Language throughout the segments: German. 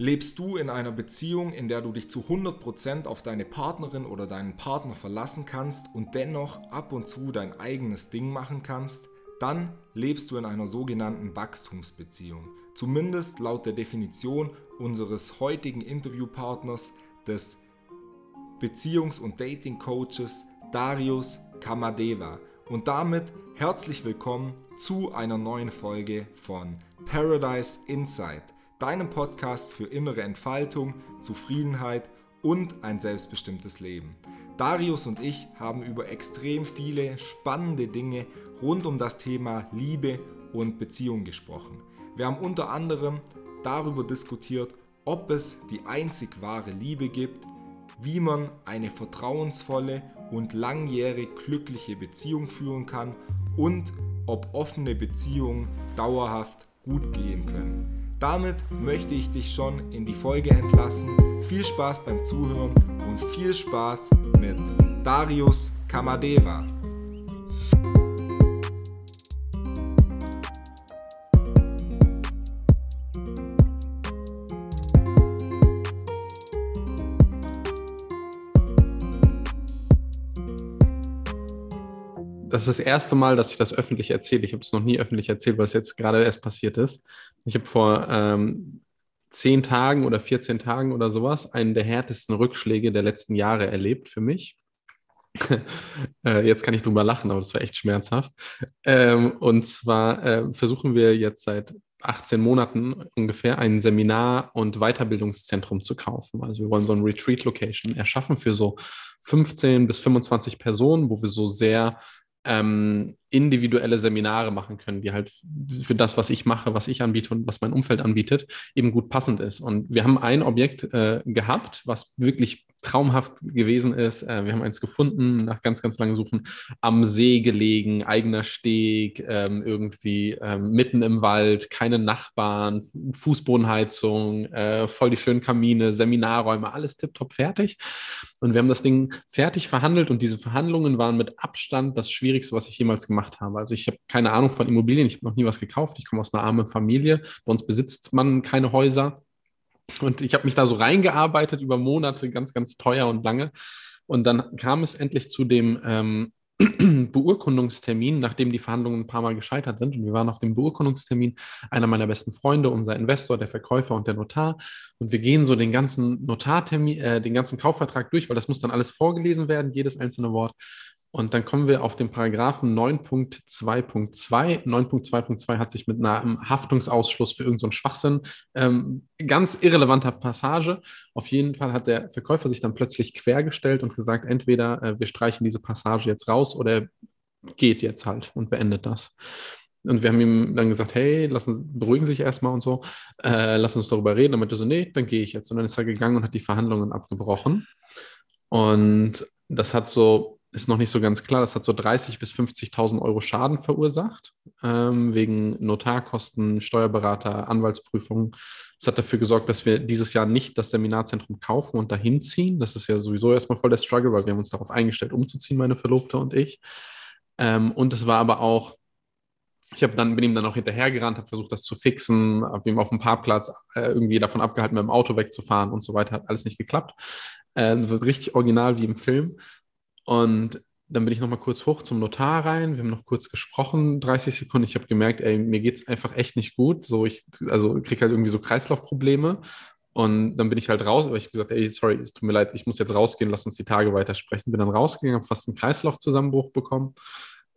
Lebst du in einer Beziehung, in der du dich zu 100% auf deine Partnerin oder deinen Partner verlassen kannst und dennoch ab und zu dein eigenes Ding machen kannst? Dann lebst du in einer sogenannten Wachstumsbeziehung. Zumindest laut der Definition unseres heutigen Interviewpartners des Beziehungs- und Dating-Coaches Darius Kamadeva. Und damit herzlich willkommen zu einer neuen Folge von Paradise Insight deinem Podcast für innere Entfaltung, Zufriedenheit und ein selbstbestimmtes Leben. Darius und ich haben über extrem viele spannende Dinge rund um das Thema Liebe und Beziehung gesprochen. Wir haben unter anderem darüber diskutiert, ob es die einzig wahre Liebe gibt, wie man eine vertrauensvolle und langjährig glückliche Beziehung führen kann und ob offene Beziehungen dauerhaft gut gehen können. Damit möchte ich dich schon in die Folge entlassen. Viel Spaß beim Zuhören und viel Spaß mit Darius Kamadeva. Das ist das erste Mal, dass ich das öffentlich erzähle. Ich habe es noch nie öffentlich erzählt, weil es jetzt gerade erst passiert ist. Ich habe vor ähm, zehn Tagen oder 14 Tagen oder sowas einen der härtesten Rückschläge der letzten Jahre erlebt für mich. äh, jetzt kann ich drüber lachen, aber das war echt schmerzhaft. Ähm, und zwar äh, versuchen wir jetzt seit 18 Monaten ungefähr ein Seminar- und Weiterbildungszentrum zu kaufen. Also wir wollen so ein Retreat-Location erschaffen für so 15 bis 25 Personen, wo wir so sehr ähm, individuelle Seminare machen können, die halt für das, was ich mache, was ich anbiete und was mein Umfeld anbietet, eben gut passend ist. Und wir haben ein Objekt äh, gehabt, was wirklich traumhaft gewesen ist. Äh, wir haben eins gefunden, nach ganz, ganz langem Suchen, am See gelegen, eigener Steg, ähm, irgendwie ähm, mitten im Wald, keine Nachbarn, Fußbodenheizung, äh, voll die schönen Kamine, Seminarräume, alles tiptop fertig. Und wir haben das Ding fertig verhandelt und diese Verhandlungen waren mit Abstand das Schwierigste, was ich jemals gemacht habe. Also ich habe keine Ahnung von Immobilien, ich habe noch nie was gekauft, ich komme aus einer armen Familie, bei uns besitzt man keine Häuser. Und ich habe mich da so reingearbeitet über Monate, ganz, ganz teuer und lange. Und dann kam es endlich zu dem ähm, Beurkundungstermin, nachdem die Verhandlungen ein paar Mal gescheitert sind. Und wir waren auf dem Beurkundungstermin, einer meiner besten Freunde, unser Investor, der Verkäufer und der Notar. Und wir gehen so den ganzen Notartermin, äh, den ganzen Kaufvertrag durch, weil das muss dann alles vorgelesen werden, jedes einzelne Wort. Und dann kommen wir auf den Paragraphen 9.2.2. 9.2.2 hat sich mit einem Haftungsausschluss für irgendeinen so Schwachsinn, ähm, ganz irrelevanter Passage. Auf jeden Fall hat der Verkäufer sich dann plötzlich quergestellt und gesagt, entweder äh, wir streichen diese Passage jetzt raus oder er geht jetzt halt und beendet das. Und wir haben ihm dann gesagt, hey, lassen, beruhigen Sie sich erstmal und so, äh, lass uns darüber reden. Dann meinte er so, nee, dann gehe ich jetzt. Und dann ist er gegangen und hat die Verhandlungen abgebrochen. Und das hat so ist noch nicht so ganz klar. Das hat so 30.000 bis 50.000 Euro Schaden verursacht, ähm, wegen Notarkosten, Steuerberater, Anwaltsprüfungen. Das hat dafür gesorgt, dass wir dieses Jahr nicht das Seminarzentrum kaufen und dahin ziehen. Das ist ja sowieso erstmal voll der Struggle, weil wir haben uns darauf eingestellt, umzuziehen, meine Verlobte und ich. Ähm, und es war aber auch, ich dann bin ihm dann auch hinterhergerannt, habe versucht, das zu fixen, habe ihm auf dem Parkplatz äh, irgendwie davon abgehalten, mit dem Auto wegzufahren und so weiter. Hat alles nicht geklappt. Äh, das wird richtig original wie im Film. Und dann bin ich nochmal kurz hoch zum Notar rein. Wir haben noch kurz gesprochen, 30 Sekunden. Ich habe gemerkt, ey, mir geht es einfach echt nicht gut. So, ich, also kriege halt irgendwie so Kreislaufprobleme. Und dann bin ich halt raus, aber ich habe gesagt, ey, sorry, es tut mir leid, ich muss jetzt rausgehen, lass uns die Tage weitersprechen. Bin dann rausgegangen, habe fast einen Kreislaufzusammenbruch bekommen.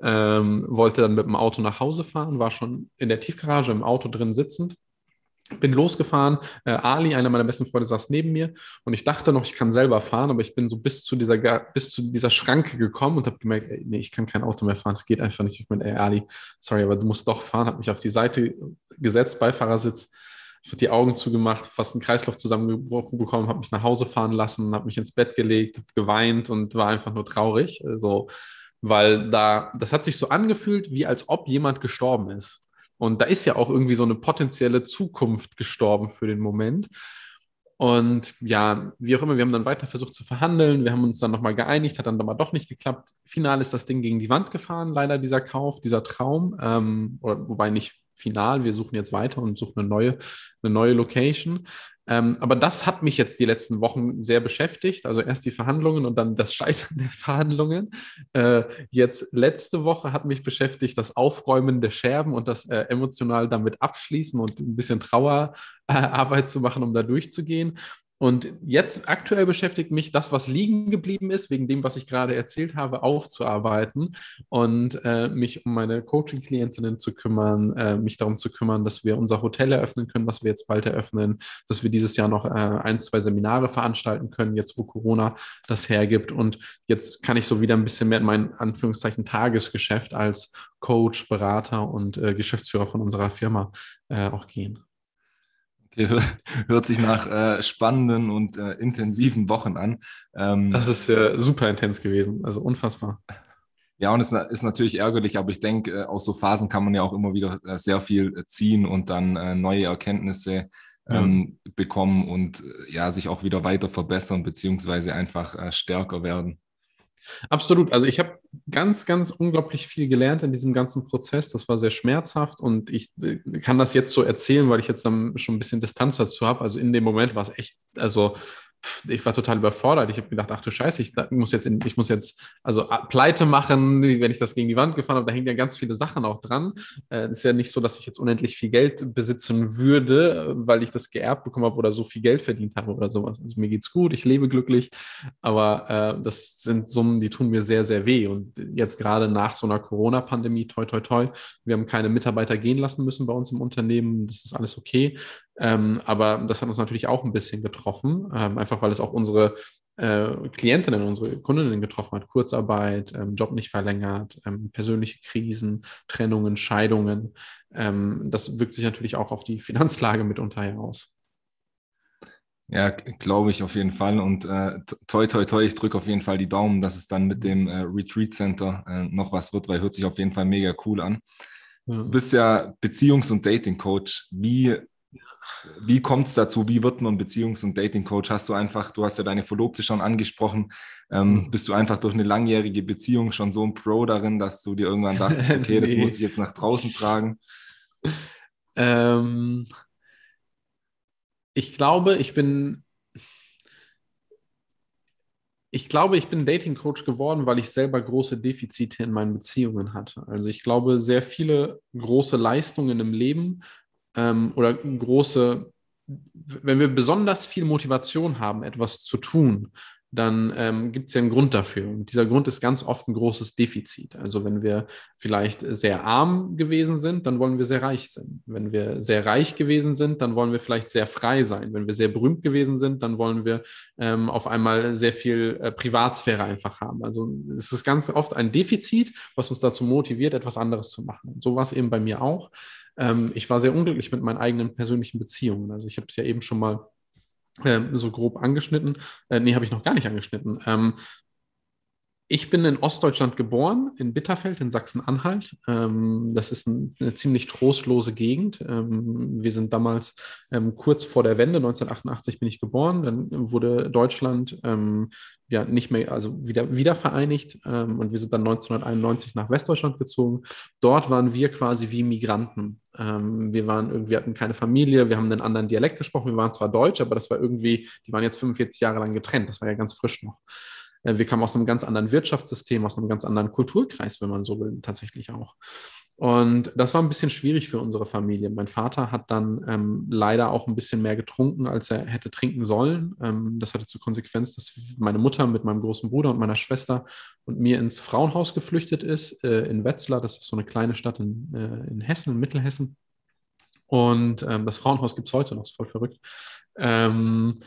Ähm, wollte dann mit dem Auto nach Hause fahren, war schon in der Tiefgarage im Auto drin sitzend bin losgefahren. Äh, Ali, einer meiner besten Freunde, saß neben mir und ich dachte noch, ich kann selber fahren, aber ich bin so bis zu dieser, bis zu dieser Schranke gekommen und habe gemerkt, ey, nee, ich kann kein Auto mehr fahren, es geht einfach nicht. Ich bin, ey, Ali, sorry, aber du musst doch fahren. Habe mich auf die Seite gesetzt, Beifahrersitz, die Augen zugemacht, fast einen Kreislauf zusammengebrochen bekommen, habe mich nach Hause fahren lassen, habe mich ins Bett gelegt, geweint und war einfach nur traurig. Also, weil da, das hat sich so angefühlt, wie als ob jemand gestorben ist. Und da ist ja auch irgendwie so eine potenzielle Zukunft gestorben für den Moment. Und ja, wie auch immer, wir haben dann weiter versucht zu verhandeln. Wir haben uns dann nochmal geeinigt, hat dann aber doch nicht geklappt. Final ist das Ding gegen die Wand gefahren, leider dieser Kauf, dieser Traum. Ähm, oder, wobei nicht final, wir suchen jetzt weiter und suchen eine neue, eine neue Location. Ähm, aber das hat mich jetzt die letzten Wochen sehr beschäftigt. Also erst die Verhandlungen und dann das Scheitern der Verhandlungen. Äh, jetzt letzte Woche hat mich beschäftigt das Aufräumen der Scherben und das äh, emotional damit abschließen und ein bisschen Trauerarbeit zu machen, um da durchzugehen. Und jetzt aktuell beschäftigt mich das, was liegen geblieben ist, wegen dem, was ich gerade erzählt habe, aufzuarbeiten und äh, mich um meine Coaching-Klientinnen zu kümmern, äh, mich darum zu kümmern, dass wir unser Hotel eröffnen können, was wir jetzt bald eröffnen, dass wir dieses Jahr noch äh, ein, zwei Seminare veranstalten können, jetzt wo Corona das hergibt. Und jetzt kann ich so wieder ein bisschen mehr in mein Anführungszeichen Tagesgeschäft als Coach, Berater und äh, Geschäftsführer von unserer Firma äh, auch gehen. Okay, hört sich nach äh, spannenden und äh, intensiven Wochen an. Ähm, das ist äh, super intens gewesen, also unfassbar. Ja, und es ist natürlich ärgerlich, aber ich denke, äh, aus so Phasen kann man ja auch immer wieder äh, sehr viel äh, ziehen und dann neue Erkenntnisse ähm, ja. bekommen und ja, sich auch wieder weiter verbessern, beziehungsweise einfach stärker werden. Absolut. Also ich habe ganz, ganz unglaublich viel gelernt in diesem ganzen Prozess. Das war sehr schmerzhaft und ich äh, kann das jetzt so erzählen, weil ich jetzt dann schon ein bisschen Distanz dazu habe. Also in dem Moment war es echt, also ich war total überfordert. Ich habe gedacht, ach du Scheiße, ich muss jetzt, in, ich muss jetzt also pleite machen, wenn ich das gegen die Wand gefahren habe. Da hängen ja ganz viele Sachen auch dran. Es äh, ist ja nicht so, dass ich jetzt unendlich viel Geld besitzen würde, weil ich das geerbt bekommen habe oder so viel Geld verdient habe oder sowas. Also mir geht's gut, ich lebe glücklich, aber äh, das sind Summen, die tun mir sehr, sehr weh. Und jetzt gerade nach so einer Corona-Pandemie, toi, toi, toi, wir haben keine Mitarbeiter gehen lassen müssen bei uns im Unternehmen. Das ist alles okay. Ähm, aber das hat uns natürlich auch ein bisschen getroffen, ähm, einfach weil es auch unsere äh, Klientinnen, unsere Kundinnen getroffen hat. Kurzarbeit, ähm, Job nicht verlängert, ähm, persönliche Krisen, Trennungen, Scheidungen. Ähm, das wirkt sich natürlich auch auf die Finanzlage mitunter aus. Ja, glaube ich auf jeden Fall. Und äh, toi, toi, toi, ich drücke auf jeden Fall die Daumen, dass es dann mit dem äh, Retreat Center äh, noch was wird, weil hört sich auf jeden Fall mega cool an. Ja. Du bist ja Beziehungs- und Dating-Coach. Wie wie kommt es dazu? Wie wird man Beziehungs- und Dating-Coach? Hast du einfach, du hast ja deine Verlobte schon angesprochen, ähm, mhm. bist du einfach durch eine langjährige Beziehung schon so ein Pro darin, dass du dir irgendwann dachtest, okay, nee. das muss ich jetzt nach draußen tragen? Ähm, ich glaube, ich bin, ich glaube, ich bin Dating-Coach geworden, weil ich selber große Defizite in meinen Beziehungen hatte. Also ich glaube, sehr viele große Leistungen im Leben ähm, oder große, wenn wir besonders viel Motivation haben, etwas zu tun, dann ähm, gibt es ja einen Grund dafür. Und dieser Grund ist ganz oft ein großes Defizit. Also wenn wir vielleicht sehr arm gewesen sind, dann wollen wir sehr reich sein. Wenn wir sehr reich gewesen sind, dann wollen wir vielleicht sehr frei sein. Wenn wir sehr berühmt gewesen sind, dann wollen wir ähm, auf einmal sehr viel äh, Privatsphäre einfach haben. Also es ist ganz oft ein Defizit, was uns dazu motiviert, etwas anderes zu machen. Und so war es eben bei mir auch. Ähm, ich war sehr unglücklich mit meinen eigenen persönlichen Beziehungen. Also ich habe es ja eben schon mal so grob angeschnitten. Äh, nee, habe ich noch gar nicht angeschnitten. Ähm, ich bin in Ostdeutschland geboren, in Bitterfeld in Sachsen-Anhalt. Ähm, das ist ein, eine ziemlich trostlose Gegend. Ähm, wir sind damals ähm, kurz vor der Wende, 1988 bin ich geboren. Dann wurde Deutschland ja nicht mehr, also wieder, wieder vereinigt und wir sind dann 1991 nach Westdeutschland gezogen. Dort waren wir quasi wie Migranten. Wir waren irgendwie, hatten keine Familie, wir haben einen anderen Dialekt gesprochen. Wir waren zwar Deutsch, aber das war irgendwie, die waren jetzt 45 Jahre lang getrennt. Das war ja ganz frisch noch. Äh, wir kamen aus einem ganz anderen Wirtschaftssystem, aus einem ganz anderen Kulturkreis, wenn man so will, tatsächlich auch. Und das war ein bisschen schwierig für unsere Familie. Mein Vater hat dann ähm, leider auch ein bisschen mehr getrunken, als er hätte trinken sollen. Ähm, das hatte zur Konsequenz, dass meine Mutter mit meinem großen Bruder und meiner Schwester und mir ins Frauenhaus geflüchtet ist, äh, in Wetzlar. Das ist so eine kleine Stadt in, äh, in Hessen, in Mittelhessen. Und ähm, das Frauenhaus gibt es heute noch, ist voll verrückt. Ähm,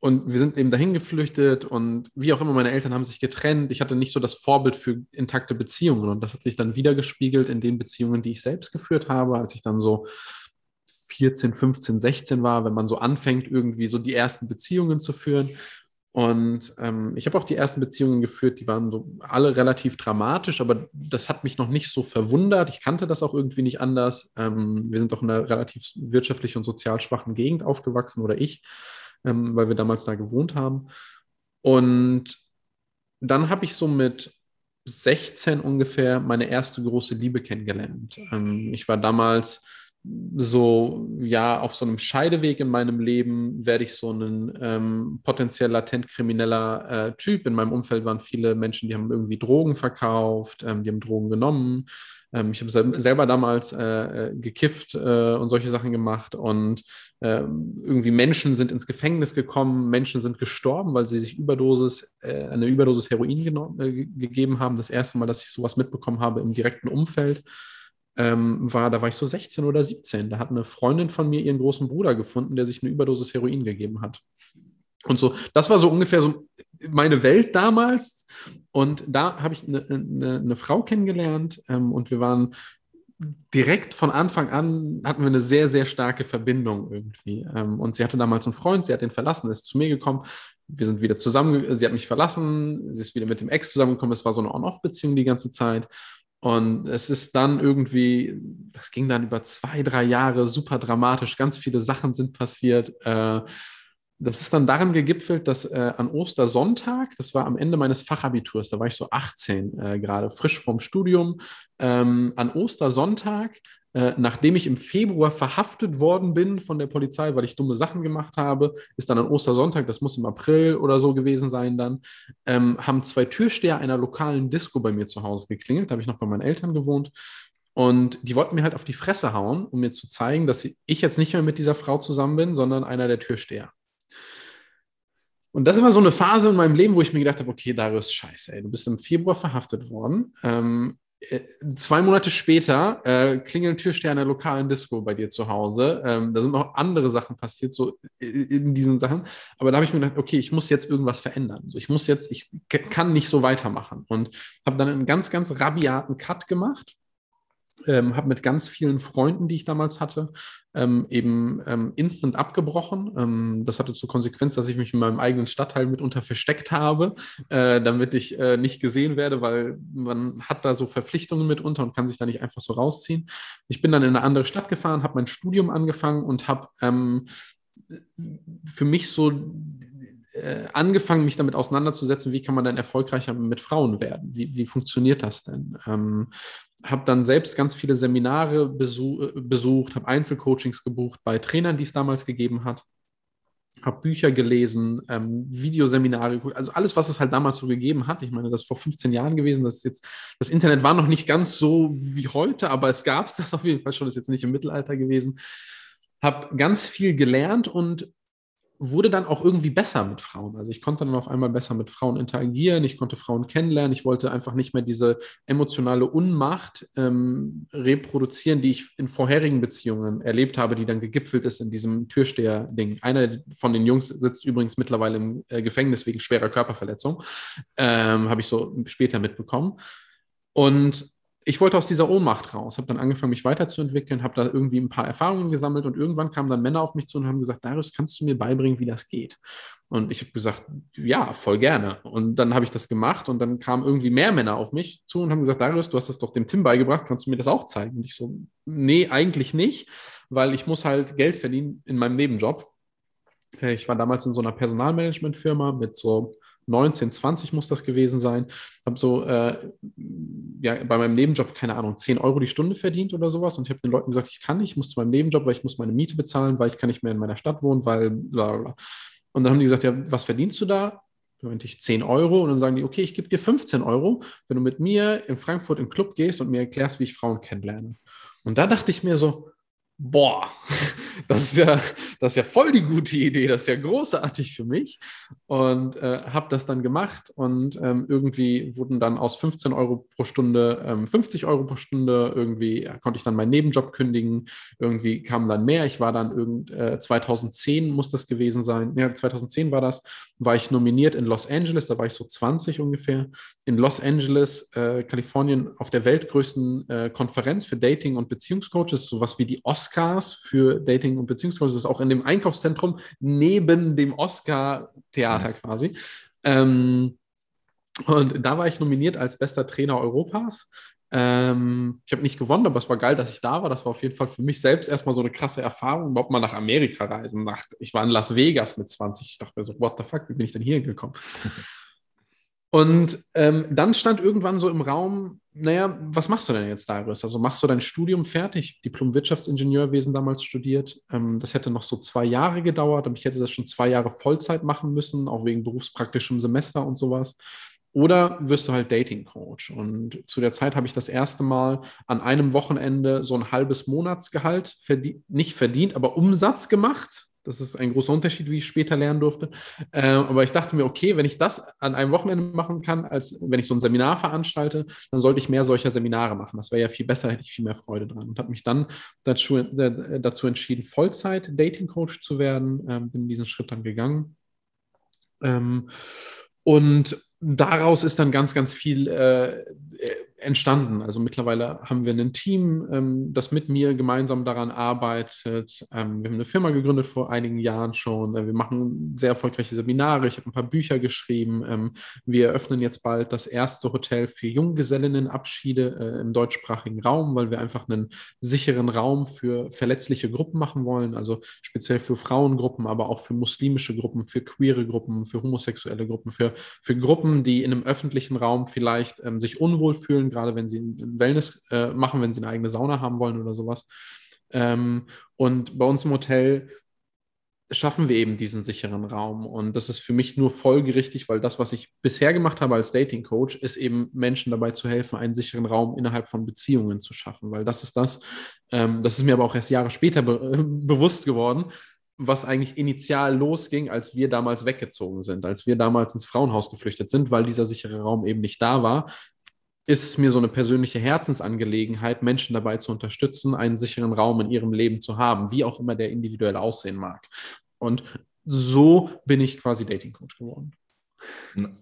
und wir sind eben dahin geflüchtet und wie auch immer, meine Eltern haben sich getrennt. Ich hatte nicht so das Vorbild für intakte Beziehungen und das hat sich dann wiedergespiegelt in den Beziehungen, die ich selbst geführt habe, als ich dann so 14, 15, 16 war, wenn man so anfängt, irgendwie so die ersten Beziehungen zu führen. Und ähm, ich habe auch die ersten Beziehungen geführt, die waren so alle relativ dramatisch, aber das hat mich noch nicht so verwundert. Ich kannte das auch irgendwie nicht anders. Ähm, wir sind doch in einer relativ wirtschaftlich und sozial schwachen Gegend aufgewachsen oder ich ähm, weil wir damals da gewohnt haben. Und dann habe ich so mit 16 ungefähr meine erste große Liebe kennengelernt. Ähm, ich war damals so, ja, auf so einem Scheideweg in meinem Leben werde ich so ein ähm, potenziell latent krimineller äh, Typ. In meinem Umfeld waren viele Menschen, die haben irgendwie Drogen verkauft, ähm, die haben Drogen genommen. Ähm, ich habe selber damals äh, äh, gekifft äh, und solche Sachen gemacht und äh, irgendwie Menschen sind ins Gefängnis gekommen, Menschen sind gestorben, weil sie sich Überdosis, äh, eine Überdosis Heroin äh, gegeben haben. Das erste Mal, dass ich sowas mitbekommen habe im direkten Umfeld. Ähm, war, da war ich so 16 oder 17. Da hat eine Freundin von mir ihren großen Bruder gefunden, der sich eine Überdosis Heroin gegeben hat. Und so, das war so ungefähr so meine Welt damals. Und da habe ich eine, eine, eine, Frau kennengelernt ähm, und wir waren direkt von Anfang an hatten wir eine sehr, sehr starke Verbindung irgendwie. Ähm, und sie hatte damals einen Freund, sie hat den verlassen, ist zu mir gekommen. Wir sind wieder zusammen, sie hat mich verlassen, sie ist wieder mit dem Ex zusammengekommen. Es war so eine On-Off-Beziehung die ganze Zeit. Und es ist dann irgendwie, das ging dann über zwei, drei Jahre super dramatisch. Ganz viele Sachen sind passiert. Das ist dann daran gegipfelt, dass äh, an Ostersonntag, das war am Ende meines Fachabiturs, da war ich so 18 äh, gerade, frisch vom Studium, ähm, an Ostersonntag, äh, nachdem ich im Februar verhaftet worden bin von der Polizei, weil ich dumme Sachen gemacht habe, ist dann an Ostersonntag, das muss im April oder so gewesen sein dann, ähm, haben zwei Türsteher einer lokalen Disco bei mir zu Hause geklingelt, da habe ich noch bei meinen Eltern gewohnt. Und die wollten mir halt auf die Fresse hauen, um mir zu zeigen, dass ich jetzt nicht mehr mit dieser Frau zusammen bin, sondern einer der Türsteher. Und das war so eine Phase in meinem Leben, wo ich mir gedacht habe, okay, Darius, scheiße, ey, du bist im Februar verhaftet worden. Ähm, äh, zwei Monate später äh, klingeln Türsteher lokalen Disco bei dir zu Hause. Ähm, da sind noch andere Sachen passiert, so in diesen Sachen. Aber da habe ich mir gedacht, okay, ich muss jetzt irgendwas verändern. So, ich muss jetzt, ich kann nicht so weitermachen. Und habe dann einen ganz, ganz rabiaten Cut gemacht ähm, habe mit ganz vielen Freunden, die ich damals hatte, ähm, eben ähm, instant abgebrochen. Ähm, das hatte zur Konsequenz, dass ich mich in meinem eigenen Stadtteil mitunter versteckt habe, äh, damit ich äh, nicht gesehen werde, weil man hat da so Verpflichtungen mitunter und kann sich da nicht einfach so rausziehen. Ich bin dann in eine andere Stadt gefahren, habe mein Studium angefangen und habe ähm, für mich so äh, angefangen, mich damit auseinanderzusetzen, wie kann man denn erfolgreicher mit Frauen werden? Wie, wie funktioniert das denn? Ähm, habe dann selbst ganz viele Seminare besuch, äh, besucht, habe Einzelcoachings gebucht bei Trainern, die es damals gegeben hat, habe Bücher gelesen, ähm, Videoseminare also alles, was es halt damals so gegeben hat. Ich meine, das ist vor 15 Jahren gewesen, das ist jetzt, das Internet war noch nicht ganz so wie heute, aber es gab es das auf jeden Fall schon, ist jetzt nicht im Mittelalter gewesen. Habe ganz viel gelernt und wurde dann auch irgendwie besser mit Frauen. Also ich konnte dann auf einmal besser mit Frauen interagieren, ich konnte Frauen kennenlernen, ich wollte einfach nicht mehr diese emotionale Unmacht ähm, reproduzieren, die ich in vorherigen Beziehungen erlebt habe, die dann gegipfelt ist in diesem Türsteher-Ding. Einer von den Jungs sitzt übrigens mittlerweile im äh, Gefängnis wegen schwerer Körperverletzung, ähm, habe ich so später mitbekommen. Und ich wollte aus dieser Ohnmacht raus, habe dann angefangen, mich weiterzuentwickeln, habe da irgendwie ein paar Erfahrungen gesammelt und irgendwann kamen dann Männer auf mich zu und haben gesagt, Darius, kannst du mir beibringen, wie das geht? Und ich habe gesagt, ja, voll gerne. Und dann habe ich das gemacht und dann kamen irgendwie mehr Männer auf mich zu und haben gesagt, Darius, du hast das doch dem Tim beigebracht, kannst du mir das auch zeigen? Und ich so, nee, eigentlich nicht, weil ich muss halt Geld verdienen in meinem Nebenjob. Äh, ich war damals in so einer Personalmanagementfirma mit so 19, 20 muss das gewesen sein. Habe so äh, ja, bei meinem Nebenjob, keine Ahnung, 10 Euro die Stunde verdient oder sowas. Und ich habe den Leuten gesagt, ich kann nicht, ich muss zu meinem Nebenjob, weil ich muss meine Miete bezahlen, weil ich kann nicht mehr in meiner Stadt wohnen, weil bla bla. Und dann haben die gesagt, ja, was verdienst du da? Meinte ich 10 Euro und dann sagen die, okay, ich gebe dir 15 Euro, wenn du mit mir in Frankfurt den Club gehst und mir erklärst, wie ich Frauen kennenlerne. Und da dachte ich mir so, boah, das ist ja, das ist ja voll die gute Idee, das ist ja großartig für mich. Und äh, habe das dann gemacht und ähm, irgendwie wurden dann aus 15 Euro pro Stunde ähm, 50 Euro pro Stunde. Irgendwie ja, konnte ich dann meinen Nebenjob kündigen. Irgendwie kam dann mehr. Ich war dann irgend, äh, 2010 muss das gewesen sein. Ja, 2010 war das. War ich nominiert in Los Angeles, da war ich so 20 ungefähr. In Los Angeles, äh, Kalifornien, auf der weltgrößten äh, Konferenz für Dating- und Beziehungscoaches, sowas wie die Oscar Oscars für Dating und Beziehungscoach. Das ist auch in dem Einkaufszentrum neben dem Oscar-Theater yes. quasi. Ähm, und da war ich nominiert als bester Trainer Europas. Ähm, ich habe nicht gewonnen, aber es war geil, dass ich da war. Das war auf jeden Fall für mich selbst erstmal so eine krasse Erfahrung, überhaupt mal nach Amerika reisen. Nach, ich war in Las Vegas mit 20. Ich dachte mir so, what the fuck, wie bin ich denn hier gekommen? Und ähm, dann stand irgendwann so im Raum, naja, was machst du denn jetzt, Darius? Also machst du dein Studium fertig? Diplom Wirtschaftsingenieurwesen damals studiert. Ähm, das hätte noch so zwei Jahre gedauert, aber ich hätte das schon zwei Jahre Vollzeit machen müssen, auch wegen berufspraktischem Semester und sowas. Oder wirst du halt Dating-Coach? Und zu der Zeit habe ich das erste Mal an einem Wochenende so ein halbes Monatsgehalt verdient, nicht verdient, aber Umsatz gemacht das ist ein großer Unterschied, wie ich später lernen durfte. Äh, aber ich dachte mir, okay, wenn ich das an einem Wochenende machen kann, als wenn ich so ein Seminar veranstalte, dann sollte ich mehr solcher Seminare machen. Das wäre ja viel besser, hätte ich viel mehr Freude dran. Und habe mich dann dazu, äh, dazu entschieden, Vollzeit-Dating-Coach zu werden. Ähm, bin diesen Schritt dann gegangen. Ähm, und daraus ist dann ganz, ganz viel äh, entstanden. Also mittlerweile haben wir ein Team, ähm, das mit mir gemeinsam daran arbeitet. Ähm, wir haben eine Firma gegründet vor einigen Jahren schon. Äh, wir machen sehr erfolgreiche Seminare. Ich habe ein paar Bücher geschrieben. Ähm, wir eröffnen jetzt bald das erste Hotel für Junggesellinnenabschiede äh, im deutschsprachigen Raum, weil wir einfach einen sicheren Raum für verletzliche Gruppen machen wollen. Also speziell für Frauengruppen, aber auch für muslimische Gruppen, für queere Gruppen, für homosexuelle Gruppen, für, für Gruppen, die in einem öffentlichen Raum vielleicht ähm, sich unwohl fühlen gerade wenn sie Wellness äh, machen, wenn sie eine eigene Sauna haben wollen oder sowas. Ähm, und bei uns im Hotel schaffen wir eben diesen sicheren Raum. Und das ist für mich nur folgerichtig, weil das, was ich bisher gemacht habe als Dating Coach, ist eben Menschen dabei zu helfen, einen sicheren Raum innerhalb von Beziehungen zu schaffen. Weil das ist das, ähm, das ist mir aber auch erst Jahre später be bewusst geworden, was eigentlich initial losging, als wir damals weggezogen sind, als wir damals ins Frauenhaus geflüchtet sind, weil dieser sichere Raum eben nicht da war, ist es mir so eine persönliche Herzensangelegenheit, Menschen dabei zu unterstützen, einen sicheren Raum in ihrem Leben zu haben, wie auch immer der individuell aussehen mag. Und so bin ich quasi Dating Coach geworden.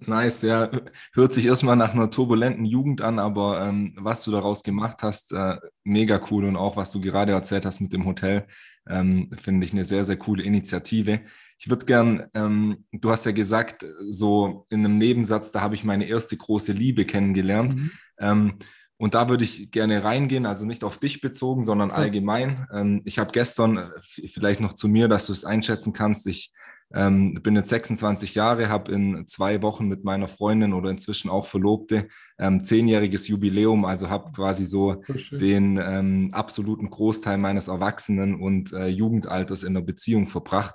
Nice, ja. Hört sich erstmal nach einer turbulenten Jugend an, aber ähm, was du daraus gemacht hast, äh, mega cool. Und auch was du gerade erzählt hast mit dem Hotel, ähm, finde ich eine sehr, sehr coole Initiative. Ich würde gern, ähm, du hast ja gesagt, so in einem Nebensatz, da habe ich meine erste große Liebe kennengelernt. Mhm. Ähm, und da würde ich gerne reingehen, also nicht auf dich bezogen, sondern allgemein. Ähm, ich habe gestern, äh, vielleicht noch zu mir, dass du es einschätzen kannst, ich ähm, bin jetzt 26 Jahre, habe in zwei Wochen mit meiner Freundin oder inzwischen auch Verlobte ähm, zehnjähriges Jubiläum, also habe quasi so den ähm, absoluten Großteil meines Erwachsenen- und äh, Jugendalters in der Beziehung verbracht.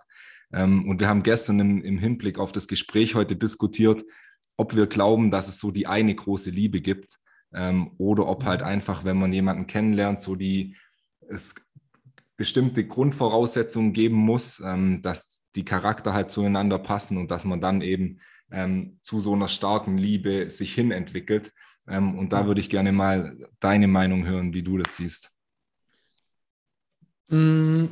Ähm, und wir haben gestern im, im Hinblick auf das Gespräch heute diskutiert, ob wir glauben, dass es so die eine große Liebe gibt ähm, oder ob halt einfach, wenn man jemanden kennenlernt, so die es bestimmte Grundvoraussetzungen geben muss, ähm, dass die Charakter halt zueinander passen und dass man dann eben ähm, zu so einer starken Liebe sich hin entwickelt. Ähm, und da würde ich gerne mal deine Meinung hören, wie du das siehst. Mm,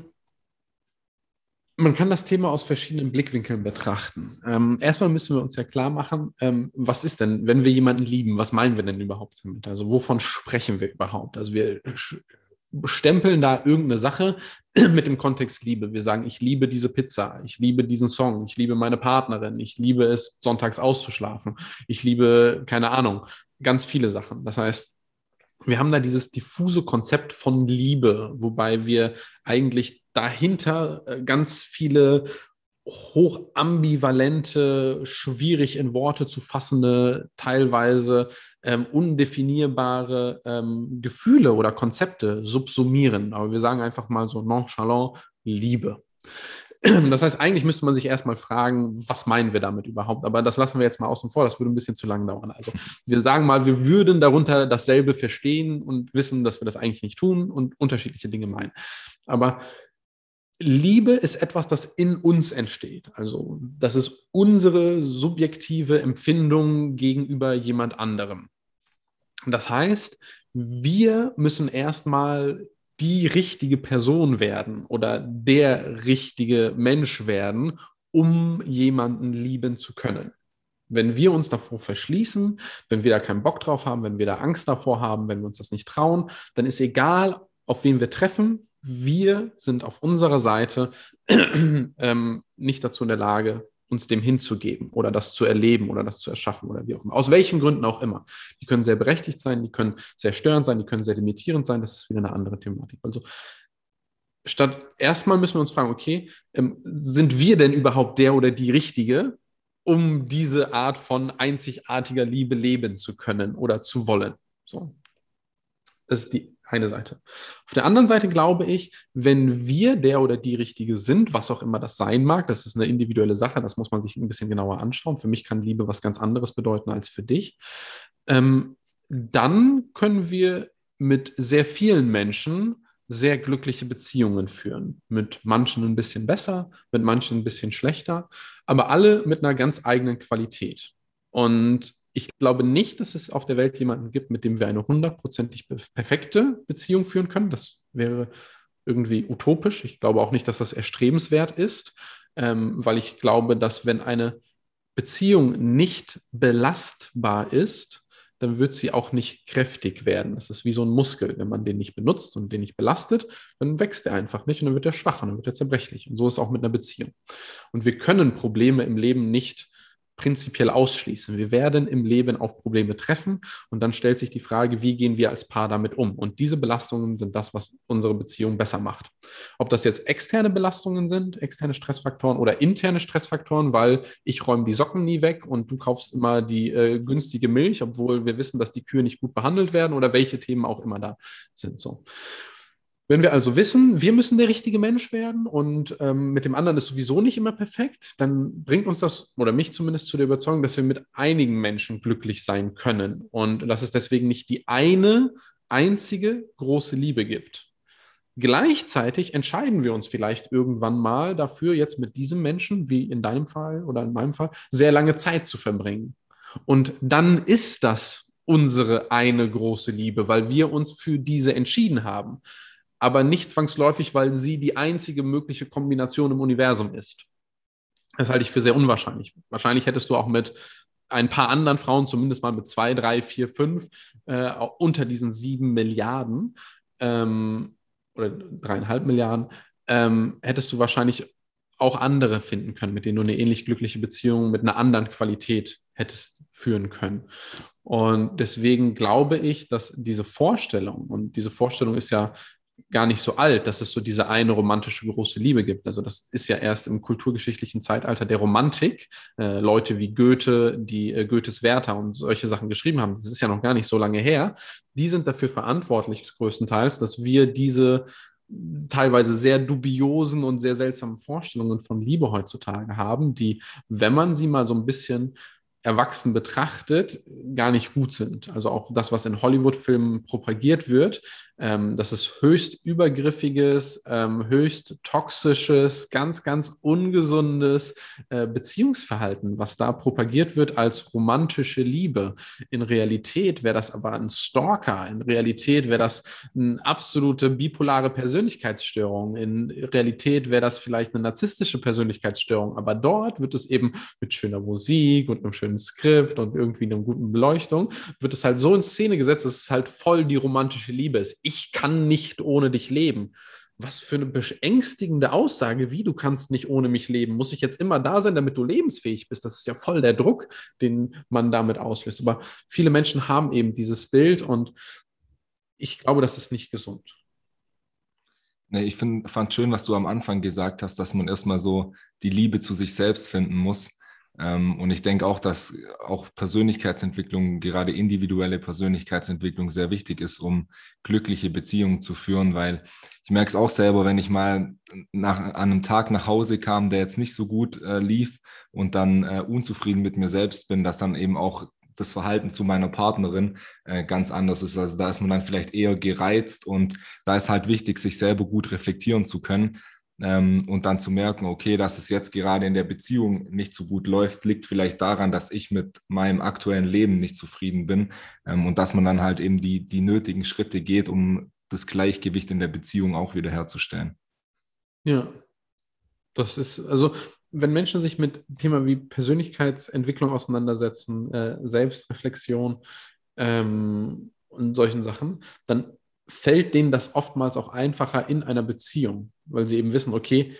man kann das Thema aus verschiedenen Blickwinkeln betrachten. Ähm, erstmal müssen wir uns ja klar machen, ähm, was ist denn, wenn wir jemanden lieben, was meinen wir denn überhaupt damit? Also wovon sprechen wir überhaupt? Also wir stempeln da irgendeine Sache mit dem Kontext Liebe. Wir sagen, ich liebe diese Pizza, ich liebe diesen Song, ich liebe meine Partnerin, ich liebe es, sonntags auszuschlafen, ich liebe, keine Ahnung, ganz viele Sachen. Das heißt, wir haben da dieses diffuse Konzept von Liebe, wobei wir eigentlich dahinter äh, ganz viele hochambivalente, schwierig in Worte zu fassende, teilweise ähm, undefinierbare ähm, Gefühle oder Konzepte subsumieren. Aber wir sagen einfach mal so nonchalant Liebe. Das heißt, eigentlich müsste man sich erstmal fragen, was meinen wir damit überhaupt? Aber das lassen wir jetzt mal außen vor, das würde ein bisschen zu lang dauern. Also wir sagen mal, wir würden darunter dasselbe verstehen und wissen, dass wir das eigentlich nicht tun und unterschiedliche Dinge meinen. Aber Liebe ist etwas, das in uns entsteht. Also das ist unsere subjektive Empfindung gegenüber jemand anderem. Das heißt, wir müssen erstmal die richtige Person werden oder der richtige Mensch werden, um jemanden lieben zu können. Wenn wir uns davor verschließen, wenn wir da keinen Bock drauf haben, wenn wir da Angst davor haben, wenn wir uns das nicht trauen, dann ist egal, auf wen wir treffen, wir sind auf unserer Seite ähm, nicht dazu in der Lage, uns dem hinzugeben oder das zu erleben oder das zu erschaffen oder wie auch immer. Aus welchen Gründen auch immer. Die können sehr berechtigt sein, die können sehr störend sein, die können sehr limitierend sein. Das ist wieder eine andere Thematik. Also statt erstmal müssen wir uns fragen, okay, ähm, sind wir denn überhaupt der oder die Richtige, um diese Art von einzigartiger Liebe leben zu können oder zu wollen. So. Das ist die eine Seite. Auf der anderen Seite glaube ich, wenn wir der oder die Richtige sind, was auch immer das sein mag, das ist eine individuelle Sache, das muss man sich ein bisschen genauer anschauen. Für mich kann Liebe was ganz anderes bedeuten als für dich. Ähm, dann können wir mit sehr vielen Menschen sehr glückliche Beziehungen führen. Mit manchen ein bisschen besser, mit manchen ein bisschen schlechter, aber alle mit einer ganz eigenen Qualität. Und ich glaube nicht, dass es auf der Welt jemanden gibt, mit dem wir eine hundertprozentig perfekte Beziehung führen können. Das wäre irgendwie utopisch. Ich glaube auch nicht, dass das erstrebenswert ist, ähm, weil ich glaube, dass wenn eine Beziehung nicht belastbar ist, dann wird sie auch nicht kräftig werden. Das ist wie so ein Muskel. Wenn man den nicht benutzt und den nicht belastet, dann wächst er einfach nicht und dann wird er schwach und dann wird er zerbrechlich. Und so ist auch mit einer Beziehung. Und wir können Probleme im Leben nicht prinzipiell ausschließen. Wir werden im Leben auf Probleme treffen und dann stellt sich die Frage, wie gehen wir als Paar damit um? Und diese Belastungen sind das, was unsere Beziehung besser macht. Ob das jetzt externe Belastungen sind, externe Stressfaktoren oder interne Stressfaktoren, weil ich räume die Socken nie weg und du kaufst immer die äh, günstige Milch, obwohl wir wissen, dass die Kühe nicht gut behandelt werden oder welche Themen auch immer da sind. So. Wenn wir also wissen, wir müssen der richtige Mensch werden und ähm, mit dem anderen ist sowieso nicht immer perfekt, dann bringt uns das, oder mich zumindest, zu der Überzeugung, dass wir mit einigen Menschen glücklich sein können und dass es deswegen nicht die eine einzige große Liebe gibt. Gleichzeitig entscheiden wir uns vielleicht irgendwann mal dafür, jetzt mit diesem Menschen, wie in deinem Fall oder in meinem Fall, sehr lange Zeit zu verbringen. Und dann ist das unsere eine große Liebe, weil wir uns für diese entschieden haben aber nicht zwangsläufig, weil sie die einzige mögliche Kombination im Universum ist. Das halte ich für sehr unwahrscheinlich. Wahrscheinlich hättest du auch mit ein paar anderen Frauen, zumindest mal mit zwei, drei, vier, fünf, äh, unter diesen sieben Milliarden ähm, oder dreieinhalb Milliarden, ähm, hättest du wahrscheinlich auch andere finden können, mit denen du eine ähnlich glückliche Beziehung mit einer anderen Qualität hättest führen können. Und deswegen glaube ich, dass diese Vorstellung, und diese Vorstellung ist ja gar nicht so alt, dass es so diese eine romantische große Liebe gibt. Also das ist ja erst im kulturgeschichtlichen Zeitalter der Romantik. Äh, Leute wie Goethe, die äh, Goethes Werther und solche Sachen geschrieben haben, das ist ja noch gar nicht so lange her. Die sind dafür verantwortlich größtenteils, dass wir diese teilweise sehr dubiosen und sehr seltsamen Vorstellungen von Liebe heutzutage haben, die, wenn man sie mal so ein bisschen erwachsen betrachtet, gar nicht gut sind. Also auch das, was in Hollywood-Filmen propagiert wird, ähm, das ist höchst übergriffiges, ähm, höchst toxisches, ganz, ganz ungesundes äh, Beziehungsverhalten, was da propagiert wird als romantische Liebe. In Realität wäre das aber ein Stalker. In Realität wäre das eine absolute bipolare Persönlichkeitsstörung. In Realität wäre das vielleicht eine narzisstische Persönlichkeitsstörung. Aber dort wird es eben mit schöner Musik und einem schönen Skript und irgendwie einer guten Beleuchtung, wird es halt so in Szene gesetzt, dass es halt voll die romantische Liebe ist ich kann nicht ohne dich leben. Was für eine beängstigende Aussage, wie du kannst nicht ohne mich leben. Muss ich jetzt immer da sein, damit du lebensfähig bist? Das ist ja voll der Druck, den man damit auslöst. Aber viele Menschen haben eben dieses Bild und ich glaube, das ist nicht gesund. Nee, ich find, fand schön, was du am Anfang gesagt hast, dass man erstmal so die Liebe zu sich selbst finden muss. Ähm, und ich denke auch, dass auch Persönlichkeitsentwicklung, gerade individuelle Persönlichkeitsentwicklung sehr wichtig ist, um glückliche Beziehungen zu führen, weil ich merke es auch selber, wenn ich mal nach, an einem Tag nach Hause kam, der jetzt nicht so gut äh, lief und dann äh, unzufrieden mit mir selbst bin, dass dann eben auch das Verhalten zu meiner Partnerin äh, ganz anders ist. Also da ist man dann vielleicht eher gereizt und da ist halt wichtig, sich selber gut reflektieren zu können ähm, und dann zu merken, okay, dass es jetzt gerade in der Beziehung nicht so gut läuft, liegt vielleicht daran, dass ich mit meinem aktuellen Leben nicht zufrieden bin. Ähm, und dass man dann halt eben die, die nötigen Schritte geht, um das Gleichgewicht in der Beziehung auch wieder herzustellen. Ja, das ist, also wenn Menschen sich mit Thema wie Persönlichkeitsentwicklung auseinandersetzen, äh, Selbstreflexion ähm, und solchen Sachen, dann fällt denen das oftmals auch einfacher in einer Beziehung, weil sie eben wissen, okay,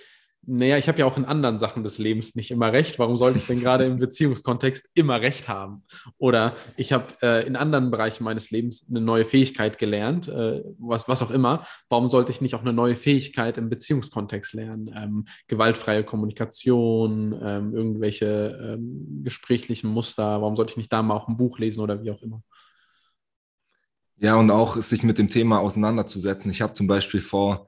naja, ich habe ja auch in anderen Sachen des Lebens nicht immer recht. Warum sollte ich denn gerade im Beziehungskontext immer recht haben? Oder ich habe äh, in anderen Bereichen meines Lebens eine neue Fähigkeit gelernt, äh, was, was auch immer. Warum sollte ich nicht auch eine neue Fähigkeit im Beziehungskontext lernen? Ähm, gewaltfreie Kommunikation, ähm, irgendwelche ähm, gesprächlichen Muster. Warum sollte ich nicht da mal auch ein Buch lesen oder wie auch immer? Ja, und auch sich mit dem Thema auseinanderzusetzen. Ich habe zum Beispiel vor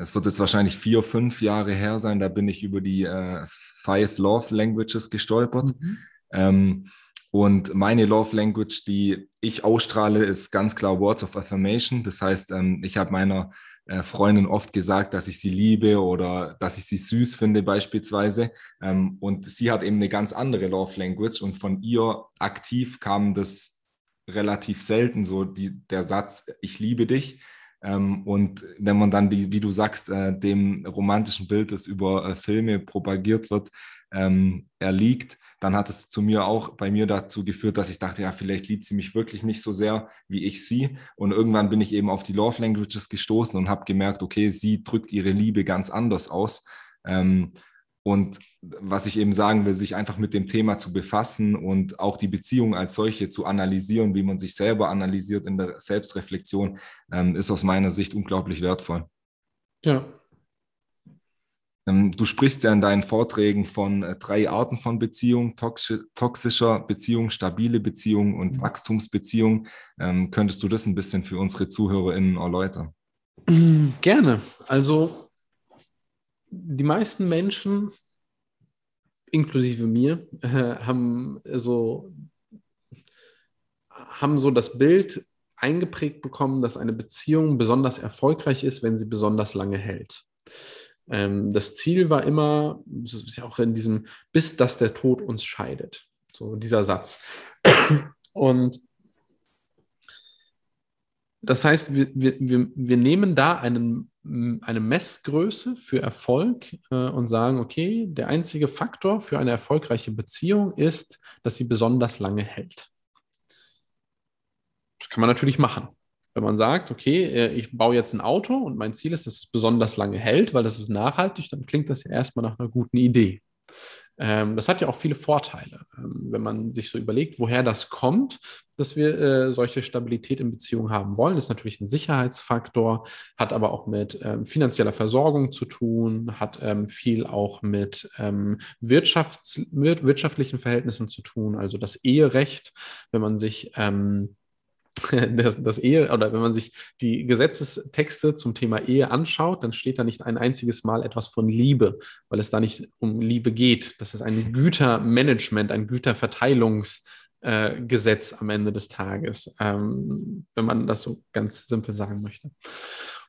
es wird jetzt wahrscheinlich vier, fünf Jahre her sein, da bin ich über die äh, Five Love Languages gestolpert. Mhm. Ähm, und meine Love Language, die ich ausstrahle, ist ganz klar Words of Affirmation. Das heißt, ähm, ich habe meiner äh, Freundin oft gesagt, dass ich sie liebe oder dass ich sie süß finde beispielsweise. Ähm, und sie hat eben eine ganz andere Love Language und von ihr aktiv kam das relativ selten so die, der Satz, ich liebe dich. Ähm, und wenn man dann, die, wie du sagst, äh, dem romantischen Bild, das über äh, Filme propagiert wird, ähm, erliegt, dann hat es zu mir auch bei mir dazu geführt, dass ich dachte, ja, vielleicht liebt sie mich wirklich nicht so sehr, wie ich sie. Und irgendwann bin ich eben auf die Love Languages gestoßen und habe gemerkt, okay, sie drückt ihre Liebe ganz anders aus. Ähm, und was ich eben sagen will, sich einfach mit dem Thema zu befassen und auch die Beziehung als solche zu analysieren, wie man sich selber analysiert in der Selbstreflexion, ähm, ist aus meiner Sicht unglaublich wertvoll. Ja. Ähm, du sprichst ja in deinen Vorträgen von äh, drei Arten von Beziehung, toxischer Beziehung, stabile Beziehung und mhm. Wachstumsbeziehung. Ähm, könntest du das ein bisschen für unsere ZuhörerInnen erläutern? Gerne. Also die meisten Menschen, inklusive mir, äh, haben so, haben so das Bild eingeprägt bekommen, dass eine Beziehung besonders erfolgreich ist, wenn sie besonders lange hält. Ähm, das Ziel war immer, ja auch in diesem, bis dass der Tod uns scheidet. So dieser Satz. Und das heißt, wir, wir, wir, nehmen da einen, eine Messgröße für Erfolg äh, und sagen, okay, der einzige Faktor für eine erfolgreiche Beziehung ist, dass sie besonders lange hält. Das kann man natürlich machen. Wenn man sagt, okay, äh, ich baue jetzt ein Auto und mein Ziel ist, dass es besonders lange hält, weil das ist nachhaltig, dann klingt das ja erstmal nach einer guten Idee. Ähm, das hat ja auch viele Vorteile, ähm, wenn man sich so überlegt, woher das kommt, dass wir äh, solche Stabilität in Beziehungen haben wollen. Das ist natürlich ein Sicherheitsfaktor, hat aber auch mit ähm, finanzieller Versorgung zu tun, hat viel auch mit wirtschaftlichen Verhältnissen zu tun, also das Eherecht, wenn man sich ähm, das, das, Ehe oder wenn man sich die Gesetzestexte zum Thema Ehe anschaut, dann steht da nicht ein einziges Mal etwas von Liebe, weil es da nicht um Liebe geht. Das ist ein Gütermanagement, ein Güterverteilungsgesetz äh, am Ende des Tages, ähm, wenn man das so ganz simpel sagen möchte.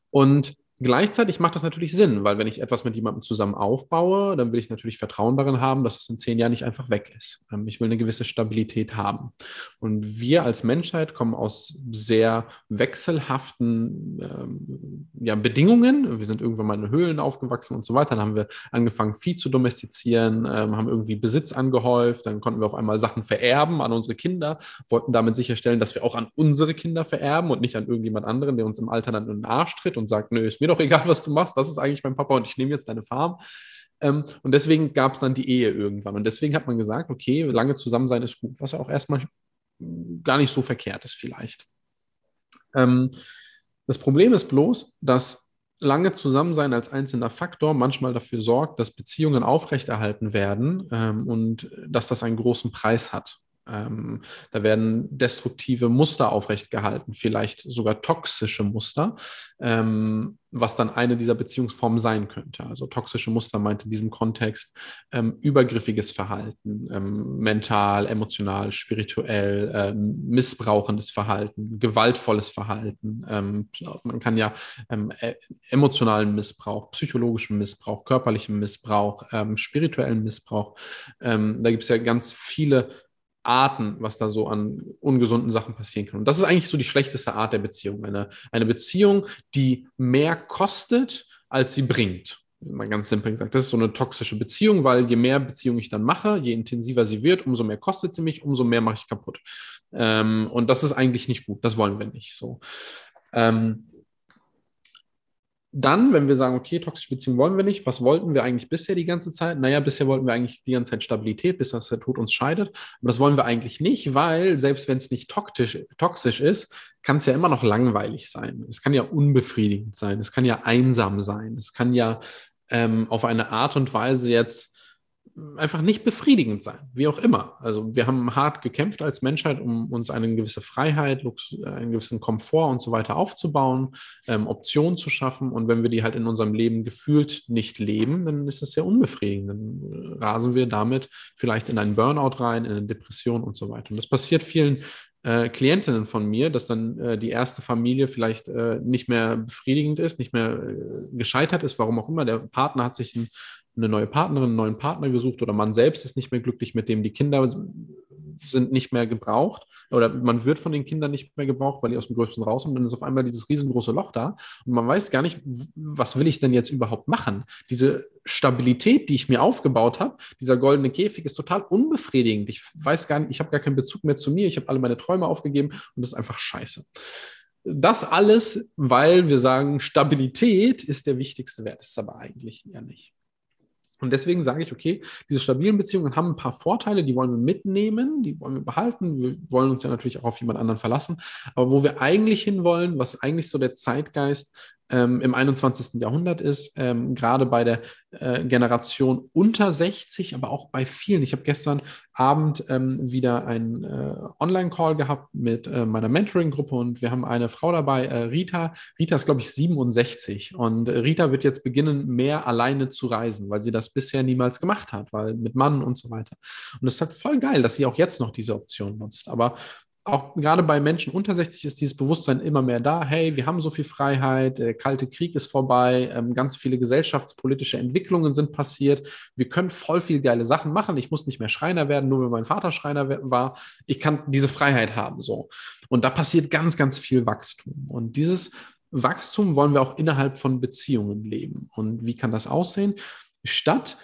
Und Gleichzeitig macht das natürlich Sinn, weil wenn ich etwas mit jemandem zusammen aufbaue, dann will ich natürlich Vertrauen darin haben, dass es in zehn Jahren nicht einfach weg ist. Ähm, ich will eine gewisse Stabilität haben. Und wir als Menschheit kommen aus sehr wechselhaften ähm, ja, Bedingungen. Wir sind irgendwann mal in Höhlen aufgewachsen und so weiter. Dann haben wir angefangen, Vieh zu domestizieren, ähm, haben irgendwie Besitz angehäuft. Dann konnten wir auf einmal Sachen vererben an unsere Kinder, wollten damit sicherstellen, dass wir auch an unsere Kinder vererben und nicht an irgendjemand anderen, der uns im Alter dann in den Arsch tritt und sagt, nö, ist mir doch egal, was du machst, das ist eigentlich mein Papa und ich nehme jetzt deine Farm. Ähm, und deswegen gab es dann die Ehe irgendwann. Und deswegen hat man gesagt, okay, lange zusammen sein ist gut, was auch erstmal gar nicht so verkehrt ist vielleicht. Ähm, das Problem ist bloß, dass lange Zusammensein als einzelner Faktor manchmal dafür sorgt, dass Beziehungen aufrechterhalten werden ähm, und dass das einen großen Preis hat. Ähm, da werden destruktive Muster aufrechtgehalten, vielleicht sogar toxische Muster, ähm, was dann eine dieser Beziehungsformen sein könnte. Also toxische Muster meint in diesem Kontext ähm, übergriffiges Verhalten, ähm, mental, emotional, spirituell, ähm, missbrauchendes Verhalten, gewaltvolles Verhalten. Ähm, man kann ja äh, emotionalen Missbrauch, psychologischen Missbrauch, körperlichen Missbrauch, spirituellen Missbrauch. da gibt es ja ganz viele Arten, was da so an ungesunden Sachen passieren kann. Und das ist eigentlich so die schlechteste Art der Beziehung. Eine, eine Beziehung, die mehr kostet, als sie bringt. Mal ganz simpel gesagt. Das ist so eine toxische Beziehung, weil je mehr Beziehung ich dann mache, je intensiver sie wird, umso mehr kostet sie mich, umso mehr mache ich kaputt. Ähm, und das ist eigentlich nicht gut. Das wollen wir nicht so. Ähm, dann, wenn wir sagen, okay, toxische Beziehung wollen wir nicht, was wollten wir eigentlich bisher die ganze Zeit? Naja, bisher wollten wir eigentlich die ganze Zeit Stabilität, bis das der Tod uns scheidet. Aber das wollen wir eigentlich nicht, weil selbst wenn es nicht toxisch, toxisch ist, kann es ja immer noch langweilig sein. Es kann ja unbefriedigend sein, es kann ja einsam sein, es kann ja ähm, auf eine Art und Weise jetzt einfach nicht befriedigend sein, wie auch immer. Also wir haben hart gekämpft als Menschheit, um uns eine gewisse Freiheit, einen gewissen Komfort und so weiter aufzubauen, ähm, Optionen zu schaffen. Und wenn wir die halt in unserem Leben gefühlt nicht leben, dann ist es sehr unbefriedigend. Dann rasen wir damit vielleicht in einen Burnout rein, in eine Depression und so weiter. Und das passiert vielen äh, Klientinnen von mir, dass dann äh, die erste Familie vielleicht äh, nicht mehr befriedigend ist, nicht mehr äh, gescheitert ist, warum auch immer. Der Partner hat sich ein eine neue Partnerin, einen neuen Partner gesucht oder man selbst ist nicht mehr glücklich mit dem, die Kinder sind nicht mehr gebraucht oder man wird von den Kindern nicht mehr gebraucht, weil die aus dem Größten raus sind und dann ist auf einmal dieses riesengroße Loch da und man weiß gar nicht, was will ich denn jetzt überhaupt machen? Diese Stabilität, die ich mir aufgebaut habe, dieser goldene Käfig ist total unbefriedigend. Ich weiß gar nicht, ich habe gar keinen Bezug mehr zu mir, ich habe alle meine Träume aufgegeben und das ist einfach scheiße. Das alles, weil wir sagen, Stabilität ist der wichtigste Wert, ist aber eigentlich ja nicht. Und deswegen sage ich, okay, diese stabilen Beziehungen haben ein paar Vorteile, die wollen wir mitnehmen, die wollen wir behalten. Wir wollen uns ja natürlich auch auf jemand anderen verlassen. Aber wo wir eigentlich hinwollen, was eigentlich so der Zeitgeist ähm, im 21. Jahrhundert ist, ähm, gerade bei der äh, Generation unter 60, aber auch bei vielen. Ich habe gestern Abend ähm, wieder einen äh, Online-Call gehabt mit äh, meiner Mentoring-Gruppe und wir haben eine Frau dabei, äh, Rita. Rita ist, glaube ich, 67 und Rita wird jetzt beginnen, mehr alleine zu reisen, weil sie das bisher niemals gemacht hat, weil mit Mann und so weiter. Und es ist halt voll geil, dass sie auch jetzt noch diese Option nutzt. Aber auch gerade bei Menschen unter 60 ist dieses Bewusstsein immer mehr da. Hey, wir haben so viel Freiheit, der Kalte Krieg ist vorbei, ähm, ganz viele gesellschaftspolitische Entwicklungen sind passiert. Wir können voll viel geile Sachen machen. Ich muss nicht mehr Schreiner werden, nur wenn mein Vater Schreiner war. Ich kann diese Freiheit haben. So. Und da passiert ganz, ganz viel Wachstum. Und dieses Wachstum wollen wir auch innerhalb von Beziehungen leben. Und wie kann das aussehen? Statt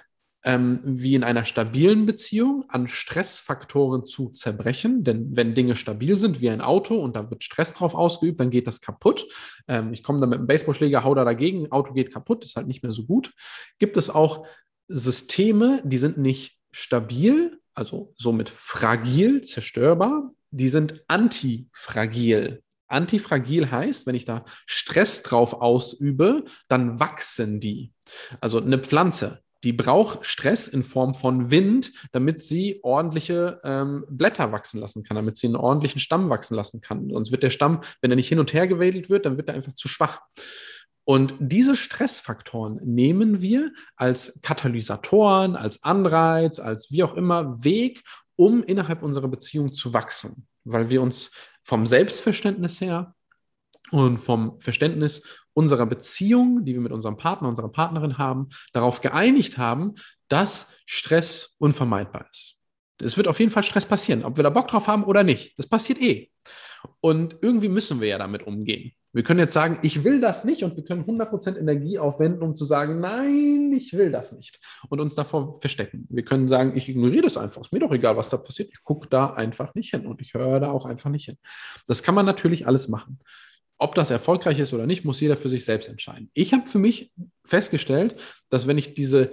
ähm, wie in einer stabilen Beziehung an Stressfaktoren zu zerbrechen. Denn wenn Dinge stabil sind, wie ein Auto, und da wird Stress drauf ausgeübt, dann geht das kaputt. Ähm, ich komme da mit einem Baseballschläger, hau da dagegen, Auto geht kaputt, ist halt nicht mehr so gut. Gibt es auch Systeme, die sind nicht stabil, also somit fragil, zerstörbar, die sind antifragil. Antifragil heißt, wenn ich da Stress drauf ausübe, dann wachsen die. Also eine Pflanze, die braucht Stress in Form von Wind, damit sie ordentliche ähm, Blätter wachsen lassen kann, damit sie einen ordentlichen Stamm wachsen lassen kann. Sonst wird der Stamm, wenn er nicht hin und her gewedelt wird, dann wird er einfach zu schwach. Und diese Stressfaktoren nehmen wir als Katalysatoren, als Anreiz, als wie auch immer Weg, um innerhalb unserer Beziehung zu wachsen, weil wir uns vom Selbstverständnis her und vom Verständnis unserer Beziehung, die wir mit unserem Partner, unserer Partnerin haben, darauf geeinigt haben, dass Stress unvermeidbar ist. Es wird auf jeden Fall Stress passieren, ob wir da Bock drauf haben oder nicht. Das passiert eh. Und irgendwie müssen wir ja damit umgehen. Wir können jetzt sagen, ich will das nicht und wir können 100% Energie aufwenden, um zu sagen, nein, ich will das nicht und uns davor verstecken. Wir können sagen, ich ignoriere das einfach, ist mir doch egal, was da passiert, ich gucke da einfach nicht hin und ich höre da auch einfach nicht hin. Das kann man natürlich alles machen. Ob das erfolgreich ist oder nicht, muss jeder für sich selbst entscheiden. Ich habe für mich festgestellt, dass wenn ich diese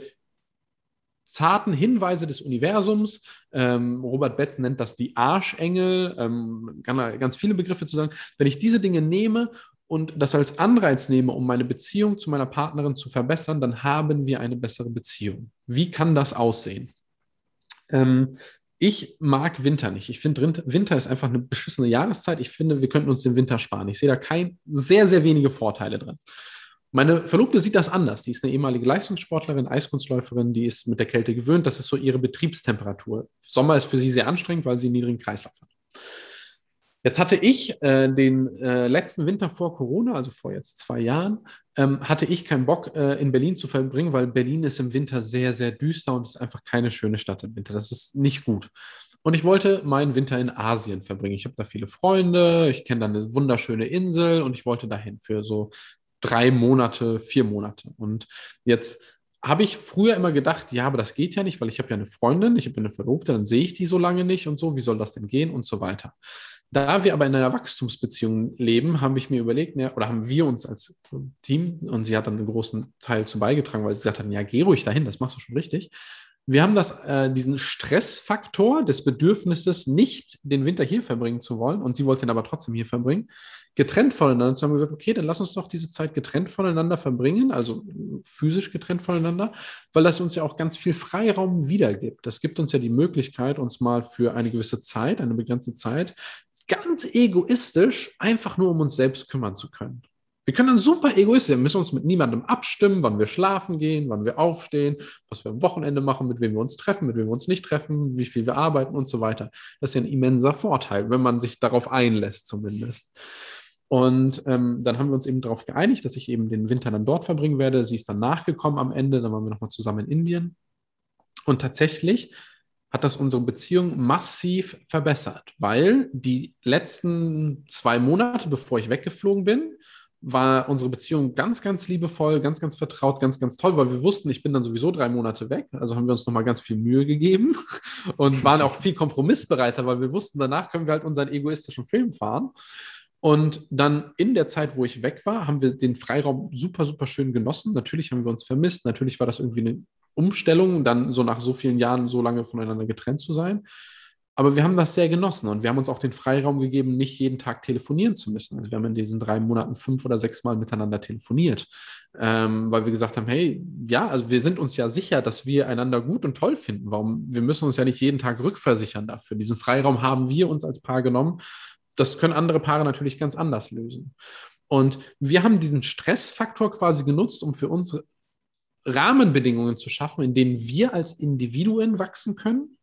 zarten Hinweise des Universums, ähm, Robert Betz nennt das die Arschengel, ähm, ganz viele Begriffe zu sagen, wenn ich diese Dinge nehme und das als Anreiz nehme, um meine Beziehung zu meiner Partnerin zu verbessern, dann haben wir eine bessere Beziehung. Wie kann das aussehen? Ähm, ich mag Winter nicht. Ich finde, Winter ist einfach eine beschissene Jahreszeit. Ich finde, wir könnten uns den Winter sparen. Ich sehe da kein, sehr, sehr wenige Vorteile drin. Meine Verlobte sieht das anders. Die ist eine ehemalige Leistungssportlerin, Eiskunstläuferin, die ist mit der Kälte gewöhnt. Das ist so ihre Betriebstemperatur. Sommer ist für sie sehr anstrengend, weil sie einen niedrigen Kreislauf hat. Jetzt hatte ich äh, den äh, letzten Winter vor Corona, also vor jetzt zwei Jahren, ähm, hatte ich keinen Bock, äh, in Berlin zu verbringen, weil Berlin ist im Winter sehr, sehr düster und ist einfach keine schöne Stadt im Winter. Das ist nicht gut. Und ich wollte meinen Winter in Asien verbringen. Ich habe da viele Freunde, ich kenne da eine wunderschöne Insel und ich wollte dahin für so drei Monate, vier Monate. Und jetzt habe ich früher immer gedacht, ja, aber das geht ja nicht, weil ich habe ja eine Freundin, ich habe eine Verlobte, dann sehe ich die so lange nicht und so, wie soll das denn gehen und so weiter. Da wir aber in einer Wachstumsbeziehung leben, habe ich mir überlegt, ja, oder haben wir uns als Team, und sie hat dann einen großen Teil zu beigetragen, weil sie gesagt hat, ja, geh ruhig dahin, das machst du schon richtig. Wir haben das, äh, diesen Stressfaktor des Bedürfnisses, nicht den Winter hier verbringen zu wollen, und sie wollte ihn aber trotzdem hier verbringen, getrennt voneinander. zu haben gesagt, okay, dann lass uns doch diese Zeit getrennt voneinander verbringen, also physisch getrennt voneinander, weil das uns ja auch ganz viel Freiraum wiedergibt. Das gibt uns ja die Möglichkeit, uns mal für eine gewisse Zeit, eine begrenzte Zeit, ganz egoistisch einfach nur um uns selbst kümmern zu können. Wir können dann super egoistisch sein, müssen uns mit niemandem abstimmen, wann wir schlafen gehen, wann wir aufstehen, was wir am Wochenende machen, mit wem wir uns treffen, mit wem wir uns nicht treffen, wie viel wir arbeiten und so weiter. Das ist ja ein immenser Vorteil, wenn man sich darauf einlässt zumindest. Und ähm, dann haben wir uns eben darauf geeinigt, dass ich eben den Winter dann dort verbringen werde. Sie ist dann nachgekommen am Ende, dann waren wir nochmal zusammen in Indien. Und tatsächlich hat das unsere Beziehung massiv verbessert, weil die letzten zwei Monate, bevor ich weggeflogen bin, war unsere Beziehung ganz, ganz liebevoll, ganz, ganz vertraut, ganz, ganz toll, weil wir wussten, ich bin dann sowieso drei Monate weg. Also haben wir uns nochmal ganz viel Mühe gegeben und waren auch viel kompromissbereiter, weil wir wussten, danach können wir halt unseren egoistischen Film fahren. Und dann in der Zeit, wo ich weg war, haben wir den Freiraum super, super schön genossen. Natürlich haben wir uns vermisst. Natürlich war das irgendwie eine Umstellung, dann so nach so vielen Jahren so lange voneinander getrennt zu sein. Aber wir haben das sehr genossen und wir haben uns auch den Freiraum gegeben, nicht jeden Tag telefonieren zu müssen. Also wir haben in diesen drei Monaten fünf oder sechs Mal miteinander telefoniert, ähm, weil wir gesagt haben, hey, ja, also wir sind uns ja sicher, dass wir einander gut und toll finden. Warum? Wir müssen uns ja nicht jeden Tag rückversichern dafür. Diesen Freiraum haben wir uns als Paar genommen. Das können andere Paare natürlich ganz anders lösen. Und wir haben diesen Stressfaktor quasi genutzt, um für uns Rahmenbedingungen zu schaffen, in denen wir als Individuen wachsen können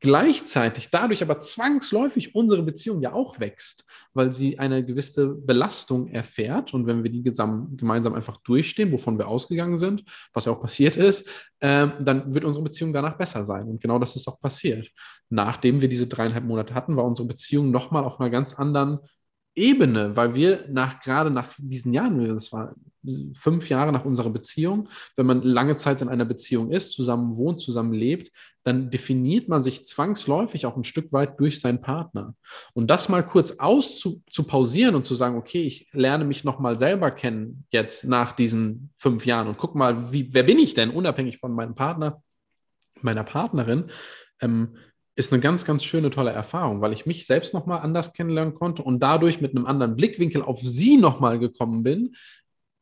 gleichzeitig dadurch aber zwangsläufig unsere Beziehung ja auch wächst, weil sie eine gewisse Belastung erfährt. Und wenn wir die gemeinsam einfach durchstehen, wovon wir ausgegangen sind, was ja auch passiert ist, äh, dann wird unsere Beziehung danach besser sein. Und genau das ist auch passiert. Nachdem wir diese dreieinhalb Monate hatten, war unsere Beziehung nochmal auf einer ganz anderen Ebene, weil wir nach gerade nach diesen Jahren, das war fünf Jahre nach unserer Beziehung, wenn man lange Zeit in einer Beziehung ist, zusammen wohnt, zusammen lebt, dann definiert man sich zwangsläufig auch ein Stück weit durch seinen Partner. Und das mal kurz auszupausieren und zu sagen, okay, ich lerne mich nochmal selber kennen jetzt nach diesen fünf Jahren und guck mal, wie, wer bin ich denn, unabhängig von meinem Partner, meiner Partnerin, ähm, ist eine ganz, ganz schöne, tolle Erfahrung, weil ich mich selbst nochmal anders kennenlernen konnte und dadurch mit einem anderen Blickwinkel auf sie nochmal gekommen bin,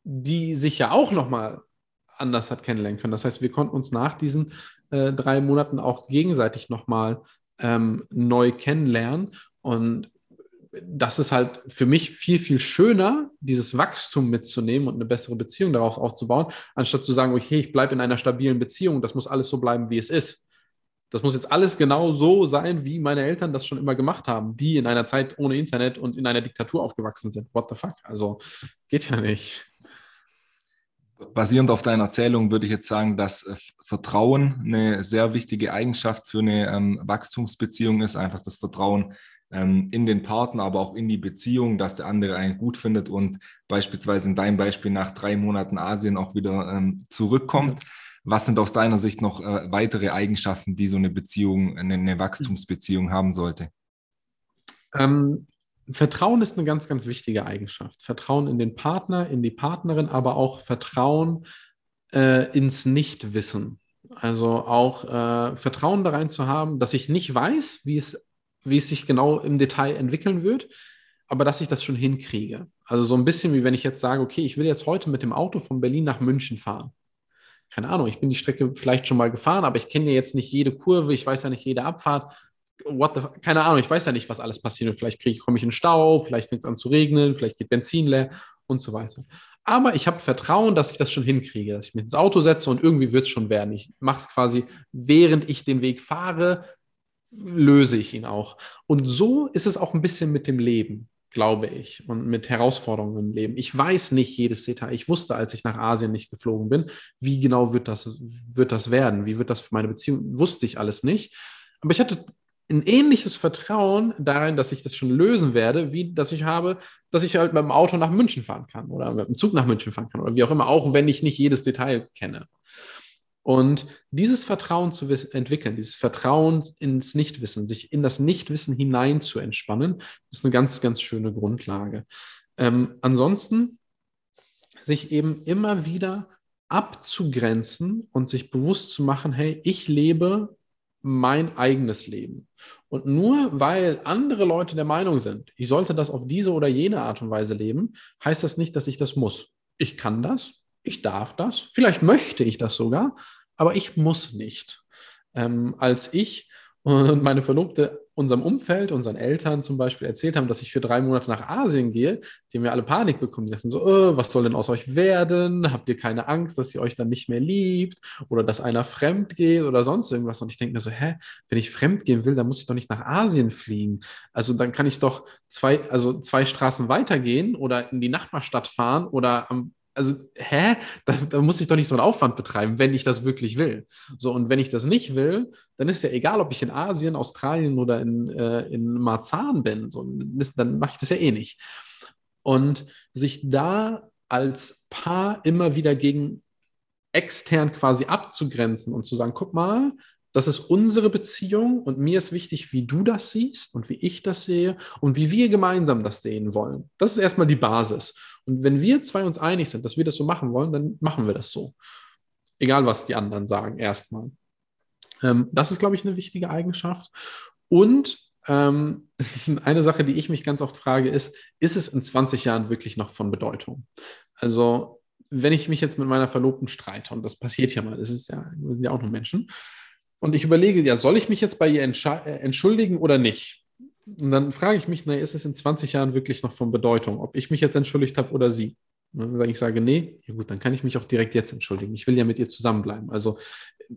die sich ja auch nochmal anders hat kennenlernen können. Das heißt, wir konnten uns nach diesen äh, drei Monaten auch gegenseitig nochmal ähm, neu kennenlernen. Und das ist halt für mich viel, viel schöner, dieses Wachstum mitzunehmen und eine bessere Beziehung daraus aufzubauen, anstatt zu sagen, okay, ich bleibe in einer stabilen Beziehung, das muss alles so bleiben, wie es ist. Das muss jetzt alles genau so sein, wie meine Eltern das schon immer gemacht haben, die in einer Zeit ohne Internet und in einer Diktatur aufgewachsen sind. What the fuck? Also geht ja nicht basierend auf deiner Erzählung würde ich jetzt sagen, dass äh, Vertrauen eine sehr wichtige Eigenschaft für eine ähm, Wachstumsbeziehung ist. Einfach das Vertrauen ähm, in den Partner, aber auch in die Beziehung, dass der andere einen gut findet und beispielsweise in deinem Beispiel nach drei Monaten Asien auch wieder ähm, zurückkommt. Was sind aus deiner Sicht noch äh, weitere Eigenschaften, die so eine Beziehung, eine, eine Wachstumsbeziehung haben sollte? Vertrauen ist eine ganz, ganz wichtige Eigenschaft. Vertrauen in den Partner, in die Partnerin, aber auch Vertrauen äh, ins Nichtwissen. Also auch äh, Vertrauen da rein zu haben, dass ich nicht weiß, wie es, wie es sich genau im Detail entwickeln wird, aber dass ich das schon hinkriege. Also so ein bisschen wie wenn ich jetzt sage, okay, ich will jetzt heute mit dem Auto von Berlin nach München fahren. Keine Ahnung, ich bin die Strecke vielleicht schon mal gefahren, aber ich kenne ja jetzt nicht jede Kurve, ich weiß ja nicht jede Abfahrt what the, keine Ahnung, ich weiß ja nicht, was alles passiert. Vielleicht kriege komme ich in Stau, vielleicht fängt es an zu regnen, vielleicht geht Benzin leer und so weiter. Aber ich habe Vertrauen, dass ich das schon hinkriege, dass ich mich ins Auto setze und irgendwie wird es schon werden. Ich mache es quasi, während ich den Weg fahre, löse ich ihn auch. Und so ist es auch ein bisschen mit dem Leben, glaube ich, und mit Herausforderungen im Leben. Ich weiß nicht jedes Detail. Ich wusste, als ich nach Asien nicht geflogen bin, wie genau wird das, wird das werden, wie wird das für meine Beziehung, wusste ich alles nicht. Aber ich hatte ein ähnliches Vertrauen darin, dass ich das schon lösen werde, wie dass ich habe, dass ich halt mit dem Auto nach München fahren kann oder mit dem Zug nach München fahren kann oder wie auch immer, auch wenn ich nicht jedes Detail kenne. Und dieses Vertrauen zu entwickeln, dieses Vertrauen ins Nichtwissen, sich in das Nichtwissen hinein zu entspannen, ist eine ganz, ganz schöne Grundlage. Ähm, ansonsten sich eben immer wieder abzugrenzen und sich bewusst zu machen, hey, ich lebe mein eigenes Leben. Und nur weil andere Leute der Meinung sind, ich sollte das auf diese oder jene Art und Weise leben, heißt das nicht, dass ich das muss. Ich kann das, ich darf das, vielleicht möchte ich das sogar, aber ich muss nicht. Ähm, als ich und meine Verlobte unserem Umfeld, unseren Eltern zum Beispiel erzählt haben, dass ich für drei Monate nach Asien gehe, die haben ja alle Panik bekommen. Die dachten so, oh, was soll denn aus euch werden? Habt ihr keine Angst, dass ihr euch dann nicht mehr liebt oder dass einer fremd geht oder sonst irgendwas? Und ich denke mir so, hä, wenn ich fremd gehen will, dann muss ich doch nicht nach Asien fliegen. Also dann kann ich doch zwei, also zwei Straßen weitergehen oder in die Nachbarstadt fahren oder am also, hä? Da, da, muss ich doch nicht so einen Aufwand betreiben, wenn ich das wirklich will. So, und wenn ich das nicht will, dann ist ja egal, ob ich in Asien, Australien oder in, äh, in Marzahn bin. So, dann mache ich das ja eh nicht. Und sich da als Paar immer wieder gegen extern quasi abzugrenzen und zu sagen, guck mal, das ist unsere Beziehung und mir ist wichtig, wie du das siehst und wie ich das sehe und wie wir gemeinsam das sehen wollen. Das ist erstmal die Basis. Und wenn wir zwei uns einig sind, dass wir das so machen wollen, dann machen wir das so. Egal, was die anderen sagen, erstmal. Ähm, das ist, glaube ich, eine wichtige Eigenschaft. Und ähm, eine Sache, die ich mich ganz oft frage, ist, ist es in 20 Jahren wirklich noch von Bedeutung? Also, wenn ich mich jetzt mit meiner Verlobten streite, und das passiert ja mal, das ist ja, wir sind ja auch nur Menschen, und ich überlege, ja, soll ich mich jetzt bei ihr äh, entschuldigen oder nicht? Und dann frage ich mich, na, ist es in 20 Jahren wirklich noch von Bedeutung, ob ich mich jetzt entschuldigt habe oder sie? Und wenn ich sage, nee, ja gut, dann kann ich mich auch direkt jetzt entschuldigen. Ich will ja mit ihr zusammenbleiben. Also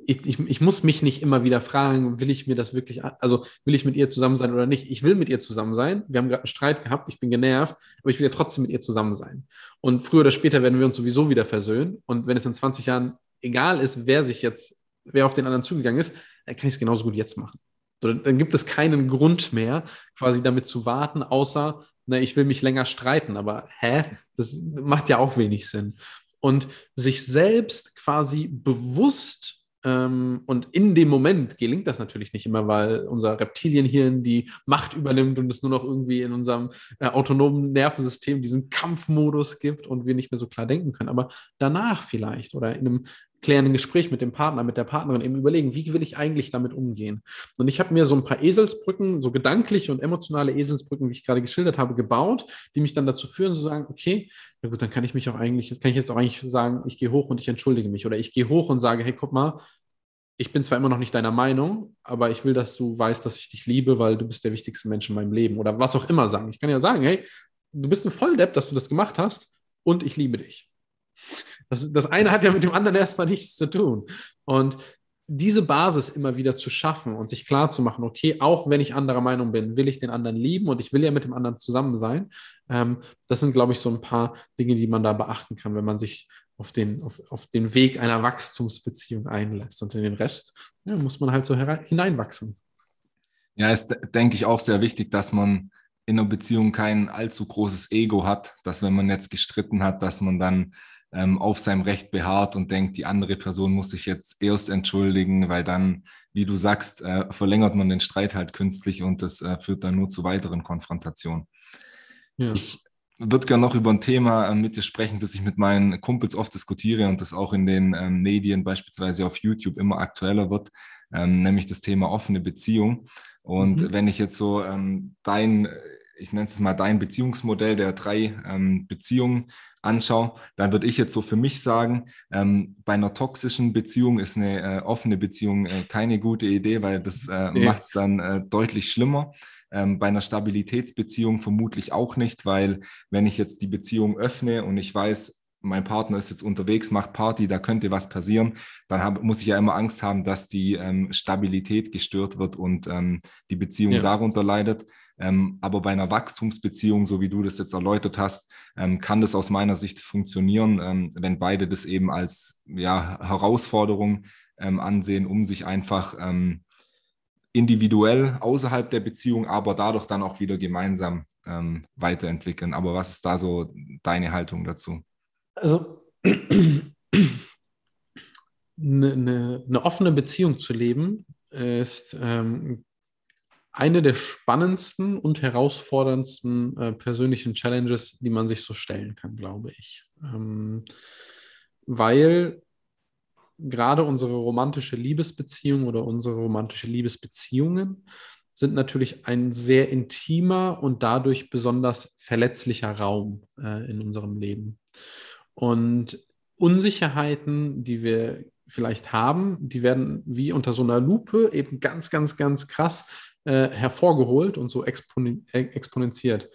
ich, ich, ich muss mich nicht immer wieder fragen, will ich mir das wirklich, also will ich mit ihr zusammen sein oder nicht? Ich will mit ihr zusammen sein. Wir haben gerade einen Streit gehabt, ich bin genervt, aber ich will ja trotzdem mit ihr zusammen sein. Und früher oder später werden wir uns sowieso wieder versöhnen. Und wenn es in 20 Jahren egal ist, wer sich jetzt wer auf den anderen zugegangen ist, dann kann ich es genauso gut jetzt machen. So, dann gibt es keinen Grund mehr, quasi damit zu warten, außer, na, ich will mich länger streiten. Aber hä? Das macht ja auch wenig Sinn. Und sich selbst quasi bewusst ähm, und in dem Moment gelingt das natürlich nicht immer, weil unser Reptilienhirn die Macht übernimmt und es nur noch irgendwie in unserem äh, autonomen Nervensystem diesen Kampfmodus gibt und wir nicht mehr so klar denken können. Aber danach vielleicht oder in einem klärenden Gespräch mit dem Partner, mit der Partnerin eben überlegen, wie will ich eigentlich damit umgehen? Und ich habe mir so ein paar Eselsbrücken, so gedankliche und emotionale Eselsbrücken, wie ich gerade geschildert habe, gebaut, die mich dann dazu führen, zu sagen, okay, na gut, dann kann ich mich auch eigentlich, kann ich jetzt auch eigentlich sagen, ich gehe hoch und ich entschuldige mich. Oder ich gehe hoch und sage, hey, guck mal, ich bin zwar immer noch nicht deiner Meinung, aber ich will, dass du weißt, dass ich dich liebe, weil du bist der wichtigste Mensch in meinem Leben. Oder was auch immer sagen. Ich kann ja sagen, hey, du bist ein Volldepp, dass du das gemacht hast und ich liebe dich. Das, das eine hat ja mit dem anderen erstmal nichts zu tun. Und diese Basis immer wieder zu schaffen und sich klar zu machen, okay, auch wenn ich anderer Meinung bin, will ich den anderen lieben und ich will ja mit dem anderen zusammen sein. Ähm, das sind, glaube ich, so ein paar Dinge, die man da beachten kann, wenn man sich auf den, auf, auf den Weg einer Wachstumsbeziehung einlässt. Und in den Rest ja, muss man halt so hineinwachsen. Ja, ist, denke ich, auch sehr wichtig, dass man in einer Beziehung kein allzu großes Ego hat, dass wenn man jetzt gestritten hat, dass man dann ähm, auf seinem Recht beharrt und denkt, die andere Person muss sich jetzt erst entschuldigen, weil dann, wie du sagst, äh, verlängert man den Streit halt künstlich und das äh, führt dann nur zu weiteren Konfrontationen. Ja. Ich würde gerne noch über ein Thema äh, mit dir sprechen, das ich mit meinen Kumpels oft diskutiere und das auch in den ähm, Medien, beispielsweise auf YouTube, immer aktueller wird, ähm, nämlich das Thema offene Beziehung. Und mhm. wenn ich jetzt so ähm, dein ich nenne es mal dein Beziehungsmodell der drei ähm, Beziehungen anschaue, dann würde ich jetzt so für mich sagen, ähm, bei einer toxischen Beziehung ist eine äh, offene Beziehung äh, keine gute Idee, weil das äh, nee. macht es dann äh, deutlich schlimmer. Ähm, bei einer Stabilitätsbeziehung vermutlich auch nicht, weil wenn ich jetzt die Beziehung öffne und ich weiß, mein Partner ist jetzt unterwegs, macht Party, da könnte was passieren, dann hab, muss ich ja immer Angst haben, dass die ähm, Stabilität gestört wird und ähm, die Beziehung ja. darunter leidet. Ähm, aber bei einer Wachstumsbeziehung, so wie du das jetzt erläutert hast, ähm, kann das aus meiner Sicht funktionieren, ähm, wenn beide das eben als ja, Herausforderung ähm, ansehen, um sich einfach ähm, individuell außerhalb der Beziehung, aber dadurch dann auch wieder gemeinsam ähm, weiterentwickeln. Aber was ist da so deine Haltung dazu? Also eine, eine, eine offene Beziehung zu leben ist ähm, eine der spannendsten und herausforderndsten äh, persönlichen Challenges, die man sich so stellen kann, glaube ich. Ähm, weil gerade unsere romantische Liebesbeziehung oder unsere romantische Liebesbeziehungen sind natürlich ein sehr intimer und dadurch besonders verletzlicher Raum äh, in unserem Leben. Und Unsicherheiten, die wir vielleicht haben, die werden wie unter so einer Lupe eben ganz, ganz, ganz krass äh, hervorgeholt und so exponen äh, exponentiert.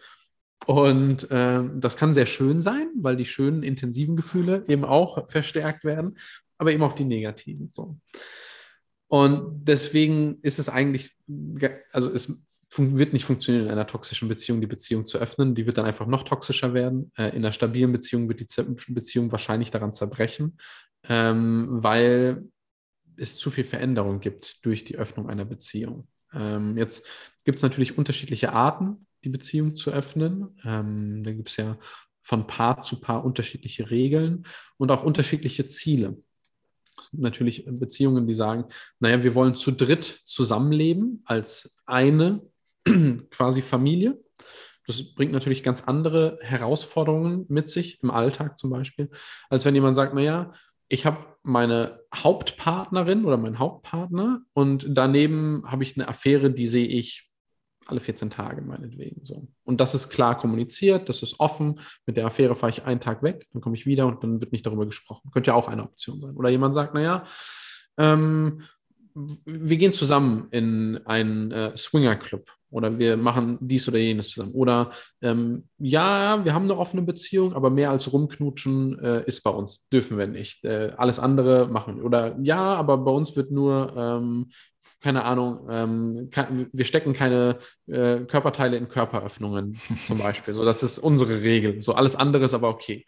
Und äh, das kann sehr schön sein, weil die schönen, intensiven Gefühle eben auch verstärkt werden, aber eben auch die negativen. So. Und deswegen ist es eigentlich, also es wird nicht funktionieren, in einer toxischen Beziehung die Beziehung zu öffnen. Die wird dann einfach noch toxischer werden. Äh, in einer stabilen Beziehung wird die Beziehung wahrscheinlich daran zerbrechen, ähm, weil es zu viel Veränderung gibt durch die Öffnung einer Beziehung. Ähm, jetzt gibt es natürlich unterschiedliche Arten, die Beziehung zu öffnen. Ähm, da gibt es ja von Paar zu Paar unterschiedliche Regeln und auch unterschiedliche Ziele. Das sind natürlich Beziehungen, die sagen, naja, wir wollen zu dritt zusammenleben als eine quasi Familie. Das bringt natürlich ganz andere Herausforderungen mit sich, im Alltag zum Beispiel, als wenn jemand sagt, naja, ich habe meine Hauptpartnerin oder meinen Hauptpartner und daneben habe ich eine Affäre, die sehe ich alle 14 Tage meinetwegen so. Und das ist klar kommuniziert, das ist offen. Mit der Affäre fahre ich einen Tag weg, dann komme ich wieder und dann wird nicht darüber gesprochen. Könnte ja auch eine Option sein. Oder jemand sagt, naja, ähm, wir gehen zusammen in einen äh, Swinger-Club oder wir machen dies oder jenes zusammen. Oder ähm, ja, wir haben eine offene Beziehung, aber mehr als rumknutschen äh, ist bei uns, dürfen wir nicht. Äh, alles andere machen. Oder ja, aber bei uns wird nur, ähm, keine Ahnung, ähm, kann, wir stecken keine äh, Körperteile in Körperöffnungen zum Beispiel. So, das ist unsere Regel. So alles andere ist aber okay.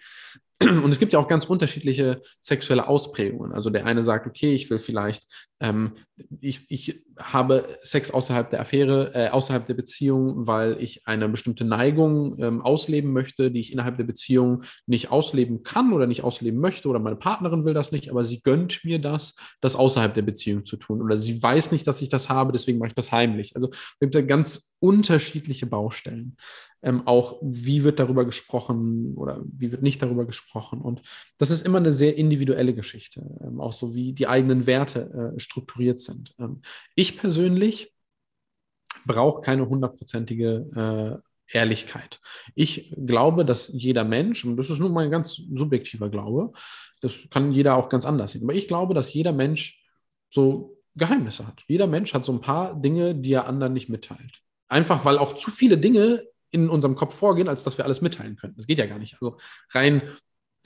Und es gibt ja auch ganz unterschiedliche sexuelle Ausprägungen. Also der eine sagt, okay, ich will vielleicht, ähm, ich, ich habe Sex außerhalb der Affäre, äh, außerhalb der Beziehung, weil ich eine bestimmte Neigung ähm, ausleben möchte, die ich innerhalb der Beziehung nicht ausleben kann oder nicht ausleben möchte oder meine Partnerin will das nicht, aber sie gönnt mir das, das außerhalb der Beziehung zu tun. Oder sie weiß nicht, dass ich das habe, deswegen mache ich das heimlich. Also es gibt ja ganz unterschiedliche Baustellen ähm, auch, wie wird darüber gesprochen oder wie wird nicht darüber gesprochen. Und das ist immer eine sehr individuelle Geschichte, ähm, auch so wie die eigenen Werte äh, strukturiert sind. Ähm, ich persönlich brauche keine hundertprozentige äh, Ehrlichkeit. Ich glaube, dass jeder Mensch, und das ist nur mein ganz subjektiver Glaube, das kann jeder auch ganz anders sehen, aber ich glaube, dass jeder Mensch so Geheimnisse hat. Jeder Mensch hat so ein paar Dinge, die er anderen nicht mitteilt. Einfach weil auch zu viele Dinge in unserem Kopf vorgehen, als dass wir alles mitteilen könnten. Das geht ja gar nicht. Also rein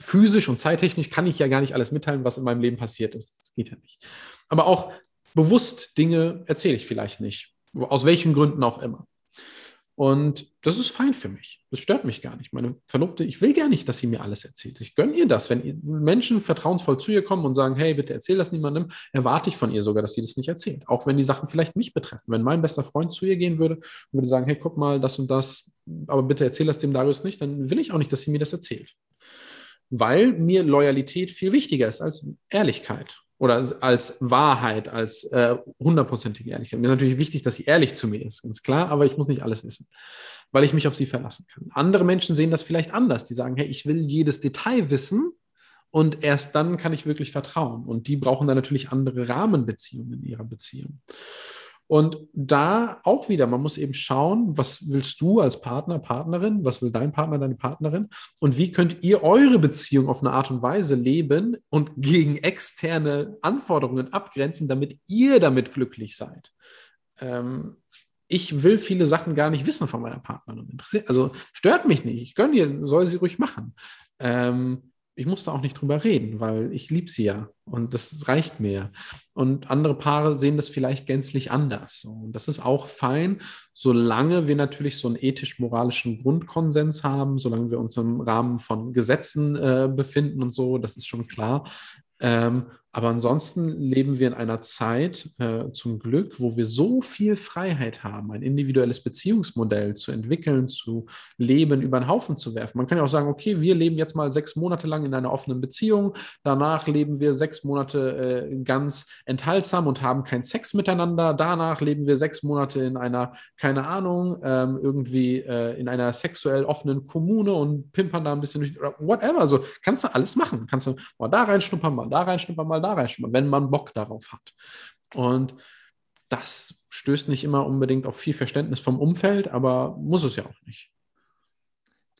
physisch und zeittechnisch kann ich ja gar nicht alles mitteilen, was in meinem Leben passiert ist. Das geht ja nicht. Aber auch bewusst Dinge erzähle ich vielleicht nicht. Aus welchen Gründen auch immer. Und das ist fein für mich. Das stört mich gar nicht. Meine Verlobte, ich will gar nicht, dass sie mir alles erzählt. Ich gönne ihr das. Wenn Menschen vertrauensvoll zu ihr kommen und sagen, hey, bitte erzähl das niemandem, erwarte ich von ihr sogar, dass sie das nicht erzählt. Auch wenn die Sachen vielleicht mich betreffen. Wenn mein bester Freund zu ihr gehen würde und würde sagen, hey, guck mal, das und das, aber bitte erzähl das dem Darius nicht, dann will ich auch nicht, dass sie mir das erzählt. Weil mir Loyalität viel wichtiger ist als Ehrlichkeit oder als Wahrheit, als äh, hundertprozentige äh, Ehrlichkeit. Mir ist natürlich wichtig, dass sie ehrlich zu mir ist, ganz klar, aber ich muss nicht alles wissen, weil ich mich auf sie verlassen kann. Andere Menschen sehen das vielleicht anders. Die sagen, hey, ich will jedes Detail wissen und erst dann kann ich wirklich vertrauen. Und die brauchen dann natürlich andere Rahmenbeziehungen in ihrer Beziehung. Und da auch wieder, man muss eben schauen, was willst du als Partner, Partnerin, was will dein Partner, deine Partnerin und wie könnt ihr eure Beziehung auf eine Art und Weise leben und gegen externe Anforderungen abgrenzen, damit ihr damit glücklich seid. Ähm, ich will viele Sachen gar nicht wissen von meiner Partnerin. Also stört mich nicht. Ich gönne ihr, soll sie ruhig machen. Ähm, ich muss da auch nicht drüber reden, weil ich liebe sie ja und das reicht mir. Und andere Paare sehen das vielleicht gänzlich anders. Und das ist auch fein, solange wir natürlich so einen ethisch-moralischen Grundkonsens haben, solange wir uns im Rahmen von Gesetzen äh, befinden und so, das ist schon klar. Ähm, Aber ansonsten leben wir in einer Zeit äh, zum Glück, wo wir so viel Freiheit haben, ein individuelles Beziehungsmodell zu entwickeln, zu leben, über den Haufen zu werfen. Man kann ja auch sagen, okay, wir leben jetzt mal sechs Monate lang in einer offenen Beziehung, danach leben wir sechs Monate äh, ganz enthaltsam und haben keinen Sex miteinander, danach leben wir sechs Monate in einer, keine Ahnung, ähm, irgendwie äh, in einer sexuell offenen Kommune und pimpern da ein bisschen durch, whatever. Also kannst du alles machen. Kannst du mal da reinschnuppern, mal da reinschnuppern, mal da reinschnuppern, wenn man Bock darauf hat. Und das stößt nicht immer unbedingt auf viel Verständnis vom Umfeld, aber muss es ja auch nicht.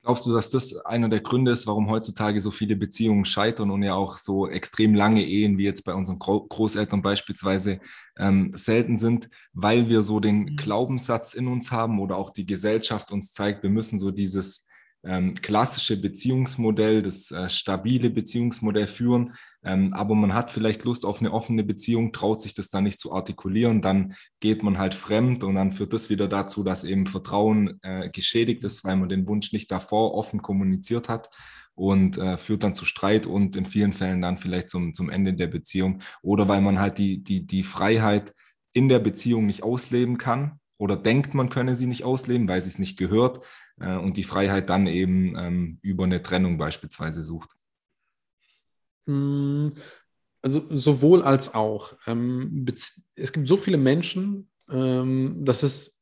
Glaubst du, dass das einer der Gründe ist, warum heutzutage so viele Beziehungen scheitern und ja auch so extrem lange Ehen wie jetzt bei unseren Großeltern beispielsweise ähm, selten sind, weil wir so den mhm. Glaubenssatz in uns haben oder auch die Gesellschaft uns zeigt, wir müssen so dieses ähm, klassische Beziehungsmodell, das äh, stabile Beziehungsmodell führen, ähm, aber man hat vielleicht Lust auf eine offene Beziehung, traut sich das dann nicht zu artikulieren, dann geht man halt fremd und dann führt das wieder dazu, dass eben Vertrauen äh, geschädigt ist, weil man den Wunsch nicht davor offen kommuniziert hat und äh, führt dann zu Streit und in vielen Fällen dann vielleicht zum, zum Ende der Beziehung oder weil man halt die, die, die Freiheit in der Beziehung nicht ausleben kann oder denkt, man könne sie nicht ausleben, weil sie es nicht gehört äh, und die Freiheit dann eben ähm, über eine Trennung beispielsweise sucht. Hm, also sowohl als auch. Ähm, es gibt so viele Menschen, ähm, dass es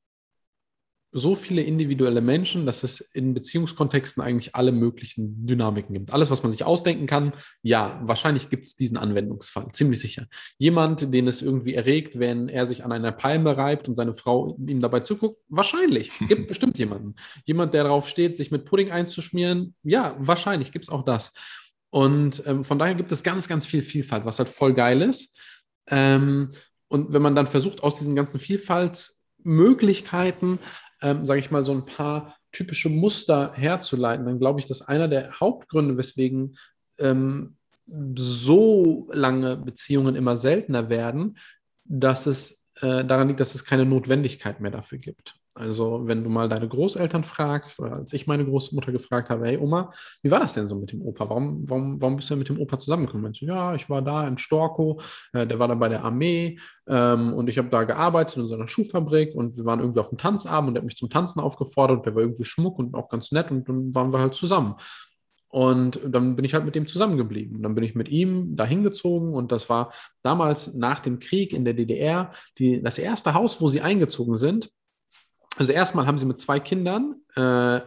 so viele individuelle Menschen, dass es in Beziehungskontexten eigentlich alle möglichen Dynamiken gibt. Alles, was man sich ausdenken kann, ja, wahrscheinlich gibt es diesen Anwendungsfall, ziemlich sicher. Jemand, den es irgendwie erregt, wenn er sich an einer Palme reibt und seine Frau ihm dabei zuguckt, wahrscheinlich. Gibt bestimmt jemanden. Jemand, der darauf steht, sich mit Pudding einzuschmieren, ja, wahrscheinlich gibt es auch das. Und ähm, von daher gibt es ganz, ganz viel Vielfalt, was halt voll geil ist. Ähm, und wenn man dann versucht, aus diesen ganzen Vielfaltsmöglichkeiten ähm, sage ich mal, so ein paar typische Muster herzuleiten, dann glaube ich, dass einer der Hauptgründe, weswegen ähm, so lange Beziehungen immer seltener werden, dass es äh, daran liegt, dass es keine Notwendigkeit mehr dafür gibt. Also, wenn du mal deine Großeltern fragst, oder als ich meine Großmutter gefragt habe, hey Oma, wie war das denn so mit dem Opa? Warum, warum, warum bist du mit dem Opa zusammengekommen? Meinst du, ja, ich war da in Storkow, äh, der war dann bei der Armee ähm, und ich habe da gearbeitet in so einer Schuhfabrik und wir waren irgendwie auf dem Tanzabend und der hat mich zum Tanzen aufgefordert und der war irgendwie schmuck und auch ganz nett und dann waren wir halt zusammen. Und dann bin ich halt mit dem zusammengeblieben. Dann bin ich mit ihm dahin gezogen und das war damals nach dem Krieg in der DDR die, das erste Haus, wo sie eingezogen sind also erstmal haben sie mit zwei Kindern, äh,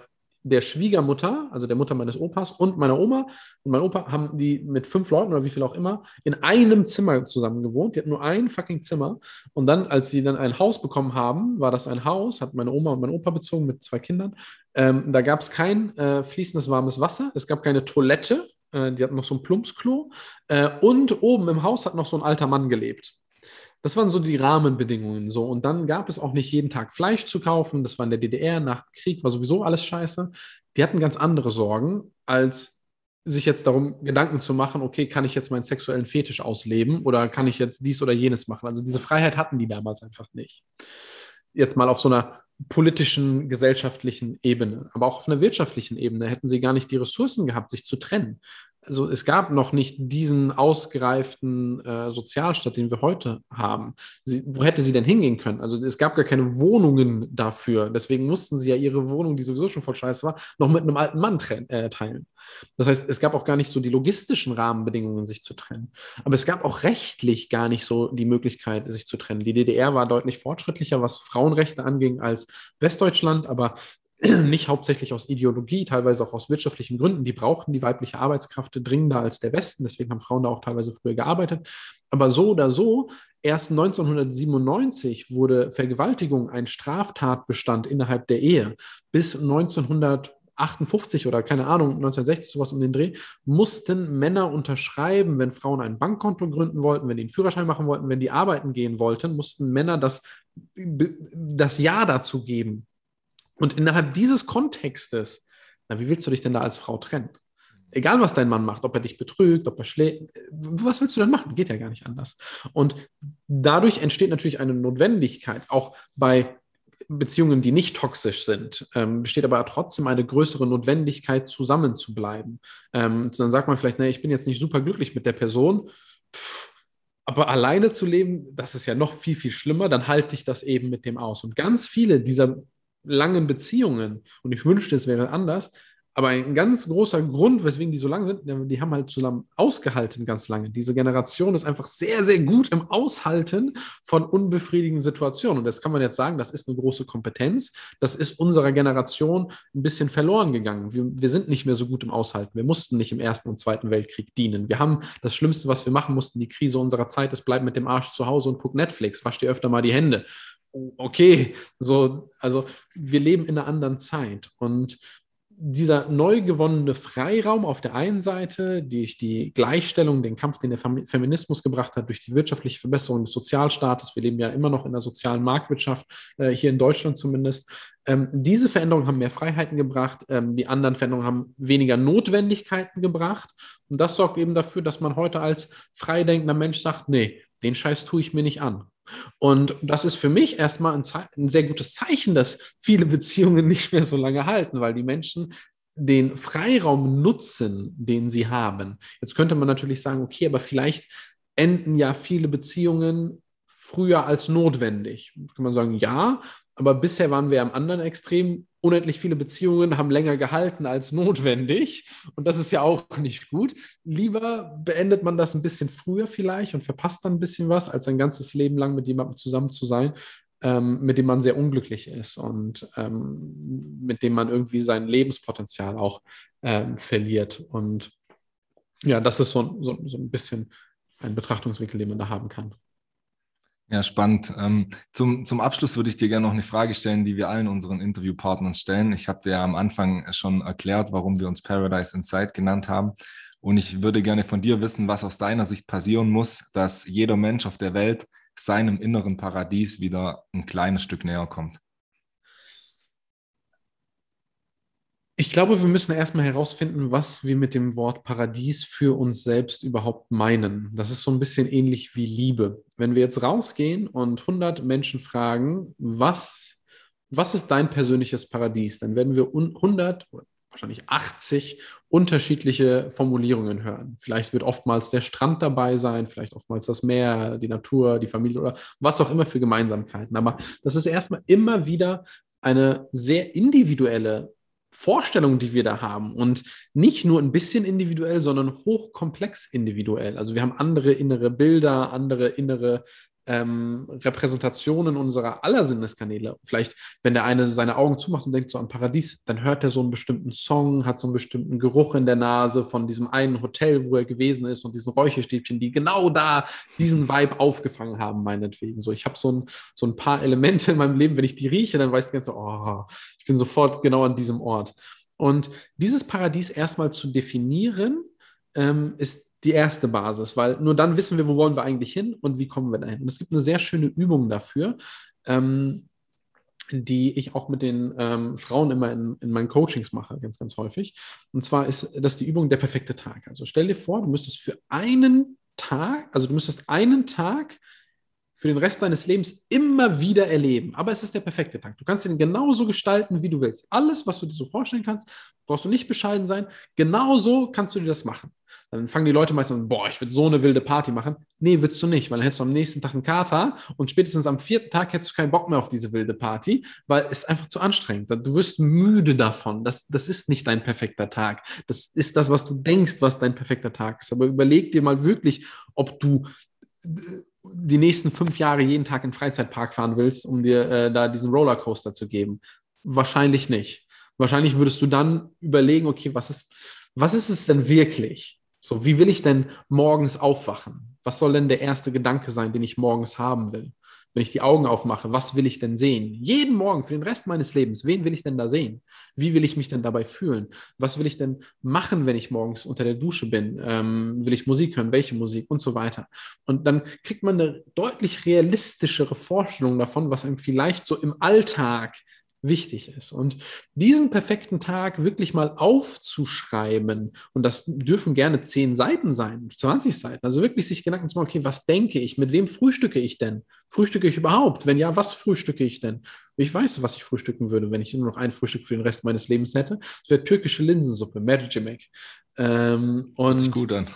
der Schwiegermutter, also der Mutter meines Opas und meiner Oma und mein Opa haben die mit fünf Leuten oder wie viel auch immer in einem Zimmer zusammen gewohnt. Die hatten nur ein fucking Zimmer. Und dann, als sie dann ein Haus bekommen haben, war das ein Haus, hat meine Oma und mein Opa bezogen mit zwei Kindern. Ähm, da gab es kein äh, fließendes warmes Wasser, es gab keine Toilette, äh, die hatten noch so ein Plumpsklo. Äh, und oben im Haus hat noch so ein alter Mann gelebt. Das waren so die Rahmenbedingungen so. Und dann gab es auch nicht jeden Tag Fleisch zu kaufen. Das war in der DDR, nach Krieg war sowieso alles scheiße. Die hatten ganz andere Sorgen, als sich jetzt darum Gedanken zu machen, okay, kann ich jetzt meinen sexuellen Fetisch ausleben oder kann ich jetzt dies oder jenes machen? Also diese Freiheit hatten die damals einfach nicht. Jetzt mal auf so einer politischen, gesellschaftlichen Ebene, aber auch auf einer wirtschaftlichen Ebene hätten sie gar nicht die Ressourcen gehabt, sich zu trennen also es gab noch nicht diesen ausgereiften äh, Sozialstaat, den wir heute haben. Sie, wo hätte sie denn hingehen können? Also es gab gar keine Wohnungen dafür. Deswegen mussten sie ja ihre Wohnung, die sowieso schon voll scheiße war, noch mit einem alten Mann äh, teilen. Das heißt, es gab auch gar nicht so die logistischen Rahmenbedingungen, sich zu trennen. Aber es gab auch rechtlich gar nicht so die Möglichkeit, sich zu trennen. Die DDR war deutlich fortschrittlicher, was Frauenrechte anging, als Westdeutschland, aber nicht hauptsächlich aus Ideologie, teilweise auch aus wirtschaftlichen Gründen. Die brauchten die weibliche Arbeitskraft dringender als der Westen, deswegen haben Frauen da auch teilweise früher gearbeitet. Aber so oder so, erst 1997 wurde Vergewaltigung ein Straftatbestand innerhalb der Ehe. Bis 1958 oder keine Ahnung, 1960 sowas um den Dreh, mussten Männer unterschreiben, wenn Frauen ein Bankkonto gründen wollten, wenn die einen Führerschein machen wollten, wenn die arbeiten gehen wollten, mussten Männer das, das Ja dazu geben. Und innerhalb dieses Kontextes, na, wie willst du dich denn da als Frau trennen? Egal, was dein Mann macht, ob er dich betrügt, ob er schlägt, was willst du denn machen? Geht ja gar nicht anders. Und dadurch entsteht natürlich eine Notwendigkeit, auch bei Beziehungen, die nicht toxisch sind, ähm, besteht aber trotzdem eine größere Notwendigkeit, zusammenzubleiben. Ähm, dann sagt man vielleicht, nee, ich bin jetzt nicht super glücklich mit der Person. Pff, Aber alleine zu leben, das ist ja noch viel, viel schlimmer, dann halte ich das eben mit dem aus. Und ganz viele dieser langen Beziehungen, und ich wünschte, es wäre anders, aber ein ganz großer Grund, weswegen die so lang sind, die haben halt zusammen ausgehalten ganz lange. Diese Generation ist einfach sehr, sehr gut im Aushalten von unbefriedigenden Situationen. Und das kann man jetzt sagen, das ist eine große Kompetenz. Das ist unserer Generation ein bisschen verloren gegangen. Wir, wir sind nicht mehr so gut im Aushalten. Wir mussten nicht im Ersten und Zweiten Weltkrieg dienen. Wir haben das Schlimmste, was wir machen mussten, die Krise unserer Zeit ist, bleib mit dem Arsch zu Hause und guck Netflix, wasch dir öfter mal die Hände okay, so, also wir leben in einer anderen Zeit und dieser neu gewonnene Freiraum auf der einen Seite, durch die Gleichstellung, den Kampf, den der Feminismus gebracht hat, durch die wirtschaftliche Verbesserung des Sozialstaates, wir leben ja immer noch in der sozialen Marktwirtschaft, äh, hier in Deutschland zumindest, ähm, diese Veränderungen haben mehr Freiheiten gebracht, ähm, die anderen Veränderungen haben weniger Notwendigkeiten gebracht. Und das sorgt eben dafür, dass man heute als freidenkender Mensch sagt, nee, den Scheiß tue ich mir nicht an. Und das ist für mich erstmal ein, ein, sehr gutes Zeichen, dass viele Beziehungen nicht mehr so lange halten, weil die Menschen den Freiraum nutzen, den sie haben. Jetzt könnte man natürlich sagen, okay, aber vielleicht enden ja viele Beziehungen früher als notwendig. Kann man sagen, ja, aber bisher waren wir am anderen Extrem unendlich viele Beziehungen haben länger gehalten als notwendig. Und das ist ja auch nicht gut. Lieber beendet man das ein bisschen früher vielleicht und verpasst dann ein bisschen was, als ein ganzes Leben lang mit jemandem zusammen zu sein, ähm, mit dem man sehr unglücklich ist und ähm, mit dem man irgendwie sein Lebenspotenzial auch ähm, verliert. Und ja, das ist so, so, so ein bisschen ein Betrachtungswinkel, den man da haben kann. Ja, spannend. Ähm, zum, zum Abschluss würde ich dir gerne noch eine Frage stellen, die wir allen unseren Interviewpartnern stellen. Ich habe dir ja am Anfang schon erklärt, warum wir uns Paradise Inside genannt haben. Und ich würde gerne von dir wissen, was aus deiner Sicht passieren muss, dass jeder Mensch auf der Welt seinem inneren Paradies wieder ein kleines Stück näher kommt. Ich glaube, wir müssen erstmal herausfinden, was wir mit dem Wort Paradies für uns selbst überhaupt meinen. Das ist so ein bisschen ähnlich wie Liebe. Wenn wir jetzt rausgehen und 100 Menschen fragen, was, was ist dein persönliches Paradies, dann werden wir 100, wahrscheinlich 80 unterschiedliche Formulierungen hören. Vielleicht wird oftmals der Strand dabei sein, vielleicht oftmals das Meer, die Natur, die Familie oder was auch immer für Gemeinsamkeiten. Aber das ist erstmal immer wieder eine sehr individuelle Vorstellungen, die wir da haben und nicht nur ein bisschen individuell, sondern hochkomplex individuell. Also wir haben andere innere Bilder, andere innere ähm, Repräsentationen unserer aller Sinneskanäle. Vielleicht, wenn der eine seine Augen zumacht und denkt so an Paradies, dann hört er so einen bestimmten Song, hat so einen bestimmten Geruch in der Nase von diesem einen Hotel, wo er gewesen ist und diesen Räucherstäbchen, die genau da diesen Vibe aufgefangen haben, meinetwegen. So, ich habe so ein, so ein paar Elemente in meinem Leben, wenn ich die rieche, dann weiß ich ganz so, oh, ich bin sofort genau an diesem Ort. Und dieses Paradies erstmal zu definieren, ähm, ist die erste Basis, weil nur dann wissen wir, wo wollen wir eigentlich hin und wie kommen wir dahin. Und es gibt eine sehr schöne Übung dafür, ähm, die ich auch mit den ähm, Frauen immer in, in, meinen Coachings mache, ganz, ganz häufig. Und zwar ist das die Übung der perfekte Tag. Also stell dir vor, du müsstest für einen Tag, also du müsstest einen Tag für den Rest deines Lebens immer wieder erleben. Aber es ist der perfekte Tag. Du kannst ihn genauso gestalten, wie du willst. Alles, was du dir so vorstellen kannst, brauchst du nicht bescheiden sein. Genauso kannst du dir das machen. Dann fangen die Leute meistens an, boah, ich würde so eine wilde Party machen. Nee, würdest du nicht, weil dann hättest du am nächsten Tag einen Kater und spätestens am vierten Tag hättest du keinen Bock mehr auf diese wilde Party, weil es einfach zu anstrengend. Du wirst müde davon. Das, das ist nicht dein perfekter Tag. Das ist das, was du denkst, was dein perfekter Tag ist. Aber überleg dir mal wirklich, ob du die nächsten fünf Jahre jeden Tag in den Freizeitpark fahren willst, um dir äh, da diesen Rollercoaster zu geben. Wahrscheinlich nicht. Wahrscheinlich würdest du dann überlegen, okay, was ist, was ist es denn wirklich? So, wie will ich denn morgens aufwachen? Was soll denn der erste Gedanke sein, den ich morgens haben will? Wenn ich die Augen aufmache, was will ich denn sehen? Jeden Morgen für den Rest meines Lebens, wen will ich denn da sehen? Wie will ich mich denn dabei fühlen? Was will ich denn machen, wenn ich morgens unter der Dusche bin? Ähm, will ich Musik hören? Welche Musik? Und so weiter. Und dann kriegt man eine deutlich realistischere Vorstellung davon, was einem vielleicht so im Alltag wichtig ist. Und diesen perfekten Tag wirklich mal aufzuschreiben, und das dürfen gerne zehn Seiten sein, 20 Seiten, also wirklich sich Gedanken zu machen, okay, was denke ich, mit wem frühstücke ich denn? Frühstücke ich überhaupt? Wenn ja, was frühstücke ich denn? Ich weiß, was ich frühstücken würde, wenn ich nur noch ein Frühstück für den Rest meines Lebens hätte. Das wäre türkische Linsensuppe, Mercimek. Ähm, und, Hört gut an.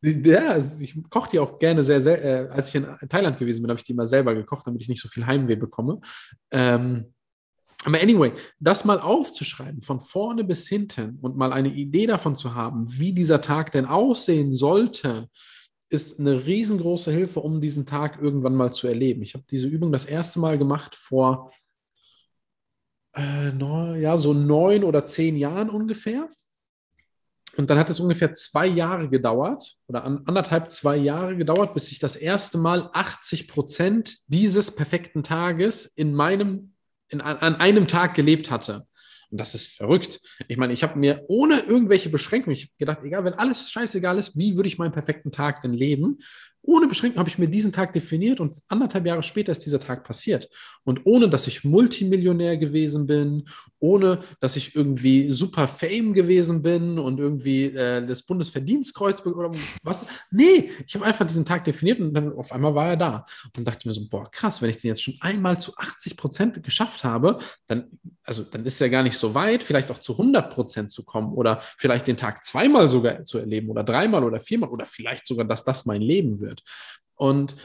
Ja, ich koche die auch gerne sehr, sehr. Äh, als ich in Thailand gewesen bin, habe ich die immer selber gekocht, damit ich nicht so viel Heimweh bekomme. Ähm, aber anyway, das mal aufzuschreiben, von vorne bis hinten und mal eine Idee davon zu haben, wie dieser Tag denn aussehen sollte, ist eine riesengroße Hilfe, um diesen Tag irgendwann mal zu erleben. Ich habe diese Übung das erste Mal gemacht vor äh, no, ja, so neun oder zehn Jahren ungefähr. Und dann hat es ungefähr zwei Jahre gedauert oder anderthalb, zwei Jahre gedauert, bis ich das erste Mal 80 Prozent dieses perfekten Tages in meinem, in, an einem Tag gelebt hatte. Und das ist verrückt. Ich meine, ich habe mir ohne irgendwelche Beschränkungen, gedacht, egal, wenn alles scheißegal ist, wie würde ich meinen perfekten Tag denn leben? ohne Beschränkung habe ich mir diesen Tag definiert und anderthalb Jahre später ist dieser Tag passiert. Und ohne, dass ich Multimillionär gewesen bin, ohne, dass ich irgendwie super Fame gewesen bin und irgendwie äh, das Bundesverdienstkreuz oder was. Nee, ich habe einfach diesen Tag definiert und dann auf einmal war er da. Und dachte mir so, boah, krass, wenn ich den jetzt schon einmal zu 80 Prozent geschafft habe, dann, also dann ist er gar nicht so weit, vielleicht auch zu 100 Prozent zu kommen oder vielleicht den Tag zweimal sogar zu erleben oder dreimal oder viermal oder vielleicht sogar, dass das mein Leben wird. Und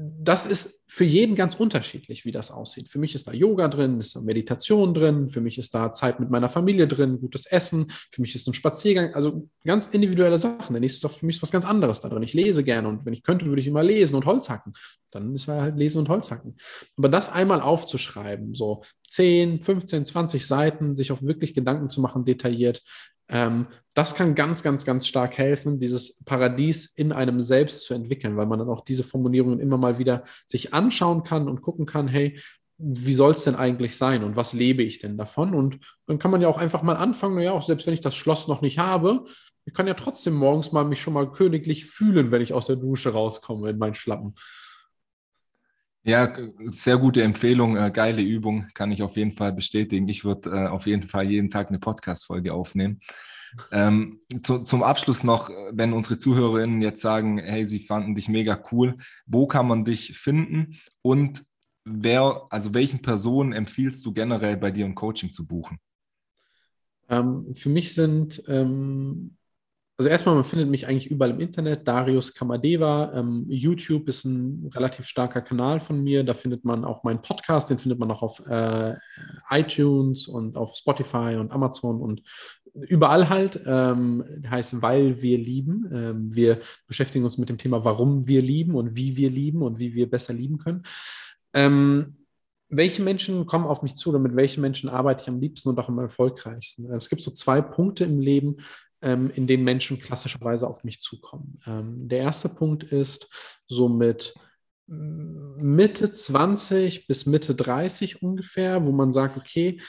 das ist für jeden ganz unterschiedlich, wie das aussieht. Für mich ist da Yoga drin, ist da Meditation drin, für mich ist da Zeit mit meiner Familie drin, gutes Essen, für mich ist ein Spaziergang, also ganz individuelle Sachen. Der nächste ist für mich was ganz anderes da drin. Ich lese gerne und wenn ich könnte, würde ich immer lesen und Holz hacken. Dann ist er halt lesen und Holz hacken. Aber das einmal aufzuschreiben, so 10, 15, 20 Seiten, sich auch wirklich Gedanken zu machen, detailliert, ähm, das kann ganz, ganz, ganz stark helfen, dieses Paradies in einem selbst zu entwickeln, weil man dann auch diese Formulierungen immer mal wieder sich anschauen kann und gucken kann, hey, wie soll es denn eigentlich sein und was lebe ich denn davon? Und dann kann man ja auch einfach mal anfangen, naja, auch selbst wenn ich das Schloss noch nicht habe, ich kann ja trotzdem morgens mal mich schon mal königlich fühlen, wenn ich aus der Dusche rauskomme in meinen Schlappen. Ja, sehr gute Empfehlung, äh, geile Übung, kann ich auf jeden Fall bestätigen. Ich würde äh, auf jeden Fall jeden Tag eine Podcast-Folge aufnehmen. Ähm, zu, zum Abschluss noch, wenn unsere Zuhörerinnen jetzt sagen, hey, sie fanden dich mega cool, wo kann man dich finden und wer, also welchen Personen empfiehlst du generell bei dir ein Coaching zu buchen? Ähm, für mich sind ähm, also erstmal, man findet mich eigentlich überall im Internet, Darius Kamadeva. Ähm, YouTube ist ein relativ starker Kanal von mir. Da findet man auch meinen Podcast, den findet man auch auf äh, iTunes und auf Spotify und Amazon und überall halt. Ähm, heißt, weil wir lieben. Ähm, wir beschäftigen uns mit dem Thema, warum wir lieben und wie wir lieben und wie wir besser lieben können. Ähm, welche Menschen kommen auf mich zu oder mit welchen Menschen arbeite ich am liebsten und auch am erfolgreichsten? Es gibt so zwei Punkte im Leben, ähm, in denen Menschen klassischerweise auf mich zukommen. Ähm, der erste Punkt ist so mit mm, Mitte 20 bis Mitte 30 ungefähr, wo man sagt, okay,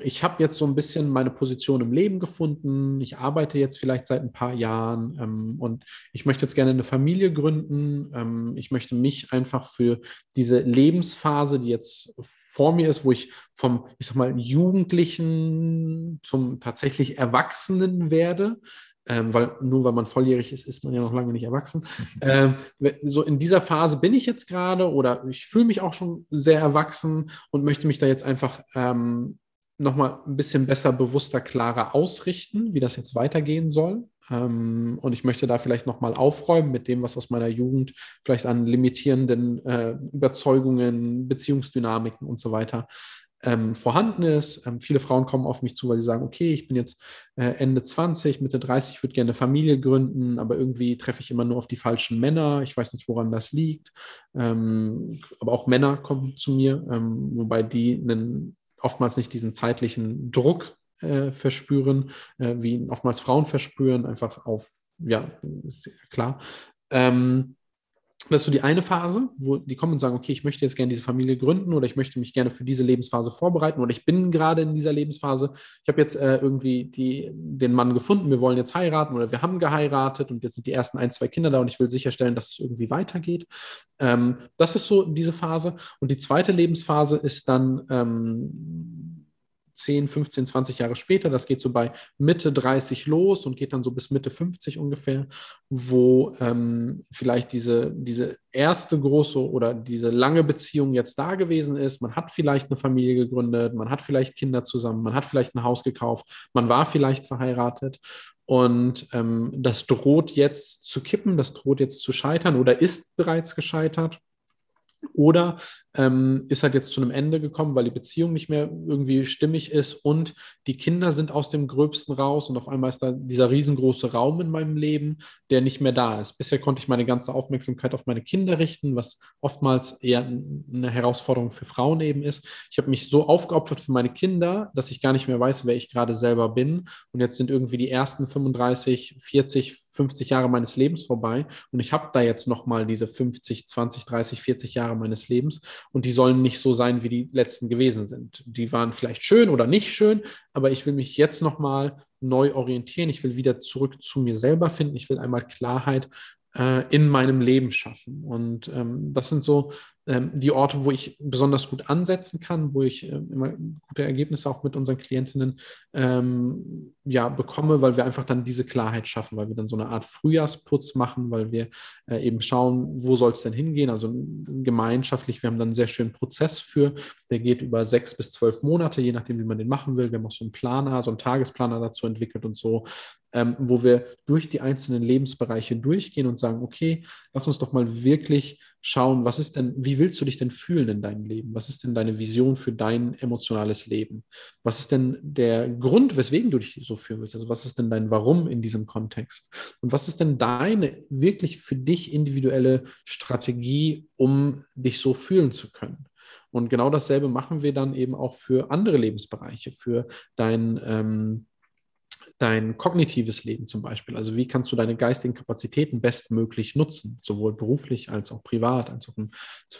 ich habe jetzt so ein bisschen meine Position im Leben gefunden. Ich arbeite jetzt vielleicht seit ein paar Jahren ähm, und ich möchte jetzt gerne eine Familie gründen. Ähm, ich möchte mich einfach für diese Lebensphase, die jetzt vor mir ist, wo ich vom, ich sag mal, Jugendlichen zum tatsächlich Erwachsenen werde, ähm, weil nur weil man volljährig ist, ist man ja noch lange nicht erwachsen. Ähm, so in dieser Phase bin ich jetzt gerade oder ich fühle mich auch schon sehr erwachsen und möchte mich da jetzt einfach ähm, nochmal ein bisschen besser, bewusster, klarer ausrichten, wie das jetzt weitergehen soll. Ähm, und ich möchte da vielleicht nochmal aufräumen mit dem, was aus meiner Jugend vielleicht an limitierenden äh, Überzeugungen, Beziehungsdynamiken und so weiter ähm, vorhanden ist. Ähm, viele Frauen kommen auf mich zu, weil sie sagen, okay, ich bin jetzt äh, Ende 20, Mitte 30, würde gerne Familie gründen, aber irgendwie treffe ich immer nur auf die falschen Männer. Ich weiß nicht, woran das liegt. Ähm, aber auch Männer kommen zu mir, ähm, wobei die einen oftmals nicht diesen zeitlichen Druck äh, verspüren, äh, wie oftmals Frauen verspüren, einfach auf, ja, ist klar. Ähm, das ist so die eine Phase, wo die kommen und sagen, okay, ich möchte jetzt gerne diese Familie gründen oder ich möchte mich gerne für diese Lebensphase vorbereiten oder ich bin gerade in dieser Lebensphase. Ich habe jetzt äh, irgendwie die, den Mann gefunden, wir wollen jetzt heiraten oder wir haben geheiratet und jetzt sind die ersten ein, zwei Kinder da und ich will sicherstellen, dass es irgendwie weitergeht. Ähm, das ist so diese Phase. Und die zweite Lebensphase ist dann ähm, 10, 15, 20 Jahre später, das geht so bei Mitte 30 los und geht dann so bis Mitte 50 ungefähr, wo ähm, vielleicht diese, diese erste große oder diese lange Beziehung jetzt da gewesen ist. Man hat vielleicht eine Familie gegründet, man hat vielleicht Kinder zusammen, man hat vielleicht ein Haus gekauft, man war vielleicht verheiratet Und ähm, das droht jetzt zu kippen, das droht jetzt zu scheitern oder ist bereits gescheitert. Oder ähm, ist halt jetzt zu einem Ende gekommen, weil die Beziehung nicht mehr irgendwie stimmig ist und die Kinder sind aus dem Gröbsten raus und auf einmal ist da dieser riesengroße Raum in meinem Leben, der nicht mehr da ist. Bisher konnte ich meine ganze Aufmerksamkeit auf meine Kinder richten, was oftmals eher eine Herausforderung für Frauen eben ist. Ich habe mich so aufgeopfert für meine Kinder, dass ich gar nicht mehr weiß, wer ich gerade selber bin. Und jetzt sind irgendwie die ersten 35, 40, 50 Jahre meines Lebens vorbei und ich habe da jetzt nochmal diese 50, 20, 30, 40 Jahre meines Lebens und die sollen nicht so sein, wie die letzten gewesen sind. Die waren vielleicht schön oder nicht schön, aber ich will mich jetzt nochmal neu orientieren. Ich will wieder zurück zu mir selber finden. Ich will einmal Klarheit äh, in meinem Leben schaffen. Und ähm, das sind so die Orte, wo ich besonders gut ansetzen kann, wo ich äh, immer gute Ergebnisse auch mit unseren Klientinnen ähm, ja, bekomme, weil wir einfach dann diese Klarheit schaffen, weil wir dann so eine Art Frühjahrsputz machen, weil wir äh, eben schauen, wo soll es denn hingehen, also gemeinschaftlich, wir haben dann einen sehr schönen Prozess für, der geht über sechs bis zwölf Monate, je nachdem, wie man den machen will. Wir haben auch so einen Planer, so einen Tagesplaner dazu entwickelt und so, ähm, wo wir durch die einzelnen Lebensbereiche durchgehen und sagen, okay, lass uns doch mal wirklich schauen, was ist denn, wie willst du dich denn fühlen in deinem Leben? Was ist denn deine Vision für dein emotionales Leben? Was ist denn der Grund, weswegen du dich so fühlen willst? Also was ist denn dein Warum in diesem Kontext? Und was ist denn deine wirklich für dich individuelle Strategie, um dich so fühlen zu können? Und genau dasselbe machen wir dann eben auch für andere Lebensbereiche, für dein ähm, dein kognitives Leben zum Beispiel. Also wie kannst du deine geistigen Kapazitäten bestmöglich nutzen, sowohl beruflich als auch privat, als auch im,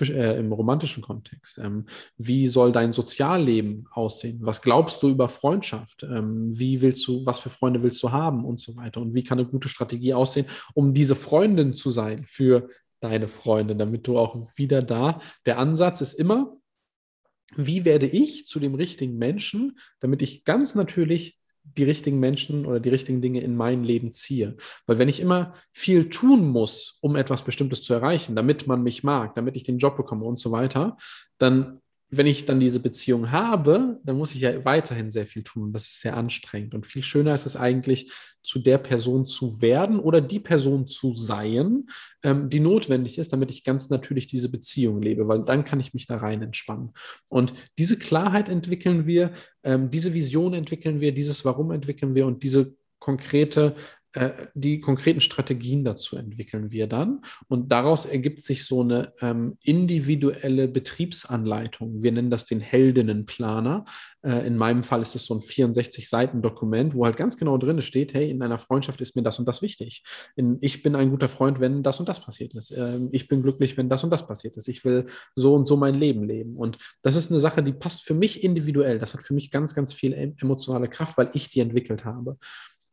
äh, im romantischen Kontext. Ähm, wie soll dein Sozialleben aussehen? Was glaubst du über Freundschaft? Ähm, wie willst du, was für Freunde willst du haben und so weiter? Und wie kann eine gute Strategie aussehen, um diese Freundin zu sein für deine Freundin, damit du auch wieder da, der Ansatz ist immer, wie werde ich zu dem richtigen Menschen, damit ich ganz natürlich die richtigen Menschen oder die richtigen Dinge in mein Leben ziehe. Weil wenn ich immer viel tun muss, um etwas Bestimmtes zu erreichen, damit man mich mag, damit ich den Job bekomme und so weiter, dann wenn ich dann diese Beziehung habe, dann muss ich ja weiterhin sehr viel tun. Das ist sehr anstrengend. Und viel schöner ist es eigentlich, zu der Person zu werden oder die Person zu sein, ähm, die notwendig ist, damit ich ganz natürlich diese Beziehung lebe, weil dann kann ich mich da rein entspannen. Und diese Klarheit entwickeln wir, ähm, diese Vision entwickeln wir, dieses Warum entwickeln wir und diese konkrete die konkreten Strategien dazu entwickeln wir dann. Und daraus ergibt sich so eine ähm, individuelle Betriebsanleitung. Wir nennen das den Heldinnenplaner. Äh, in meinem Fall ist das so ein 64-Seiten-Dokument, wo halt ganz genau drin steht, hey, in einer Freundschaft ist mir das und das wichtig. In, ich bin ein guter Freund, wenn das und das passiert ist. Ähm, ich bin glücklich, wenn das und das passiert ist. Ich will so und so mein Leben leben. Und das ist eine Sache, die passt für mich individuell. Das hat für mich ganz, ganz viel emotionale Kraft, weil ich die entwickelt habe.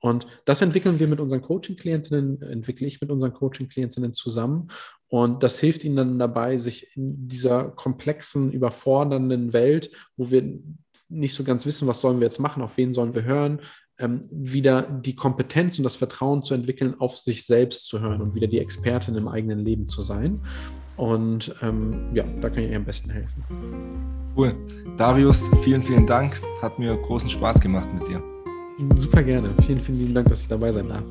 Und das entwickeln wir mit unseren Coaching-Klientinnen, entwickle ich mit unseren Coaching-Klientinnen zusammen. Und das hilft ihnen dann dabei, sich in dieser komplexen, überfordernden Welt, wo wir nicht so ganz wissen, was sollen wir jetzt machen, auf wen sollen wir hören, ähm, wieder die Kompetenz und das Vertrauen zu entwickeln, auf sich selbst zu hören und wieder die Expertin im eigenen Leben zu sein. Und ähm, ja, da kann ich ihr am besten helfen. Cool. Darius, vielen, vielen Dank. Hat mir großen Spaß gemacht mit dir. Super gerne. Vielen, vielen lieben Dank, dass ich dabei sein darf.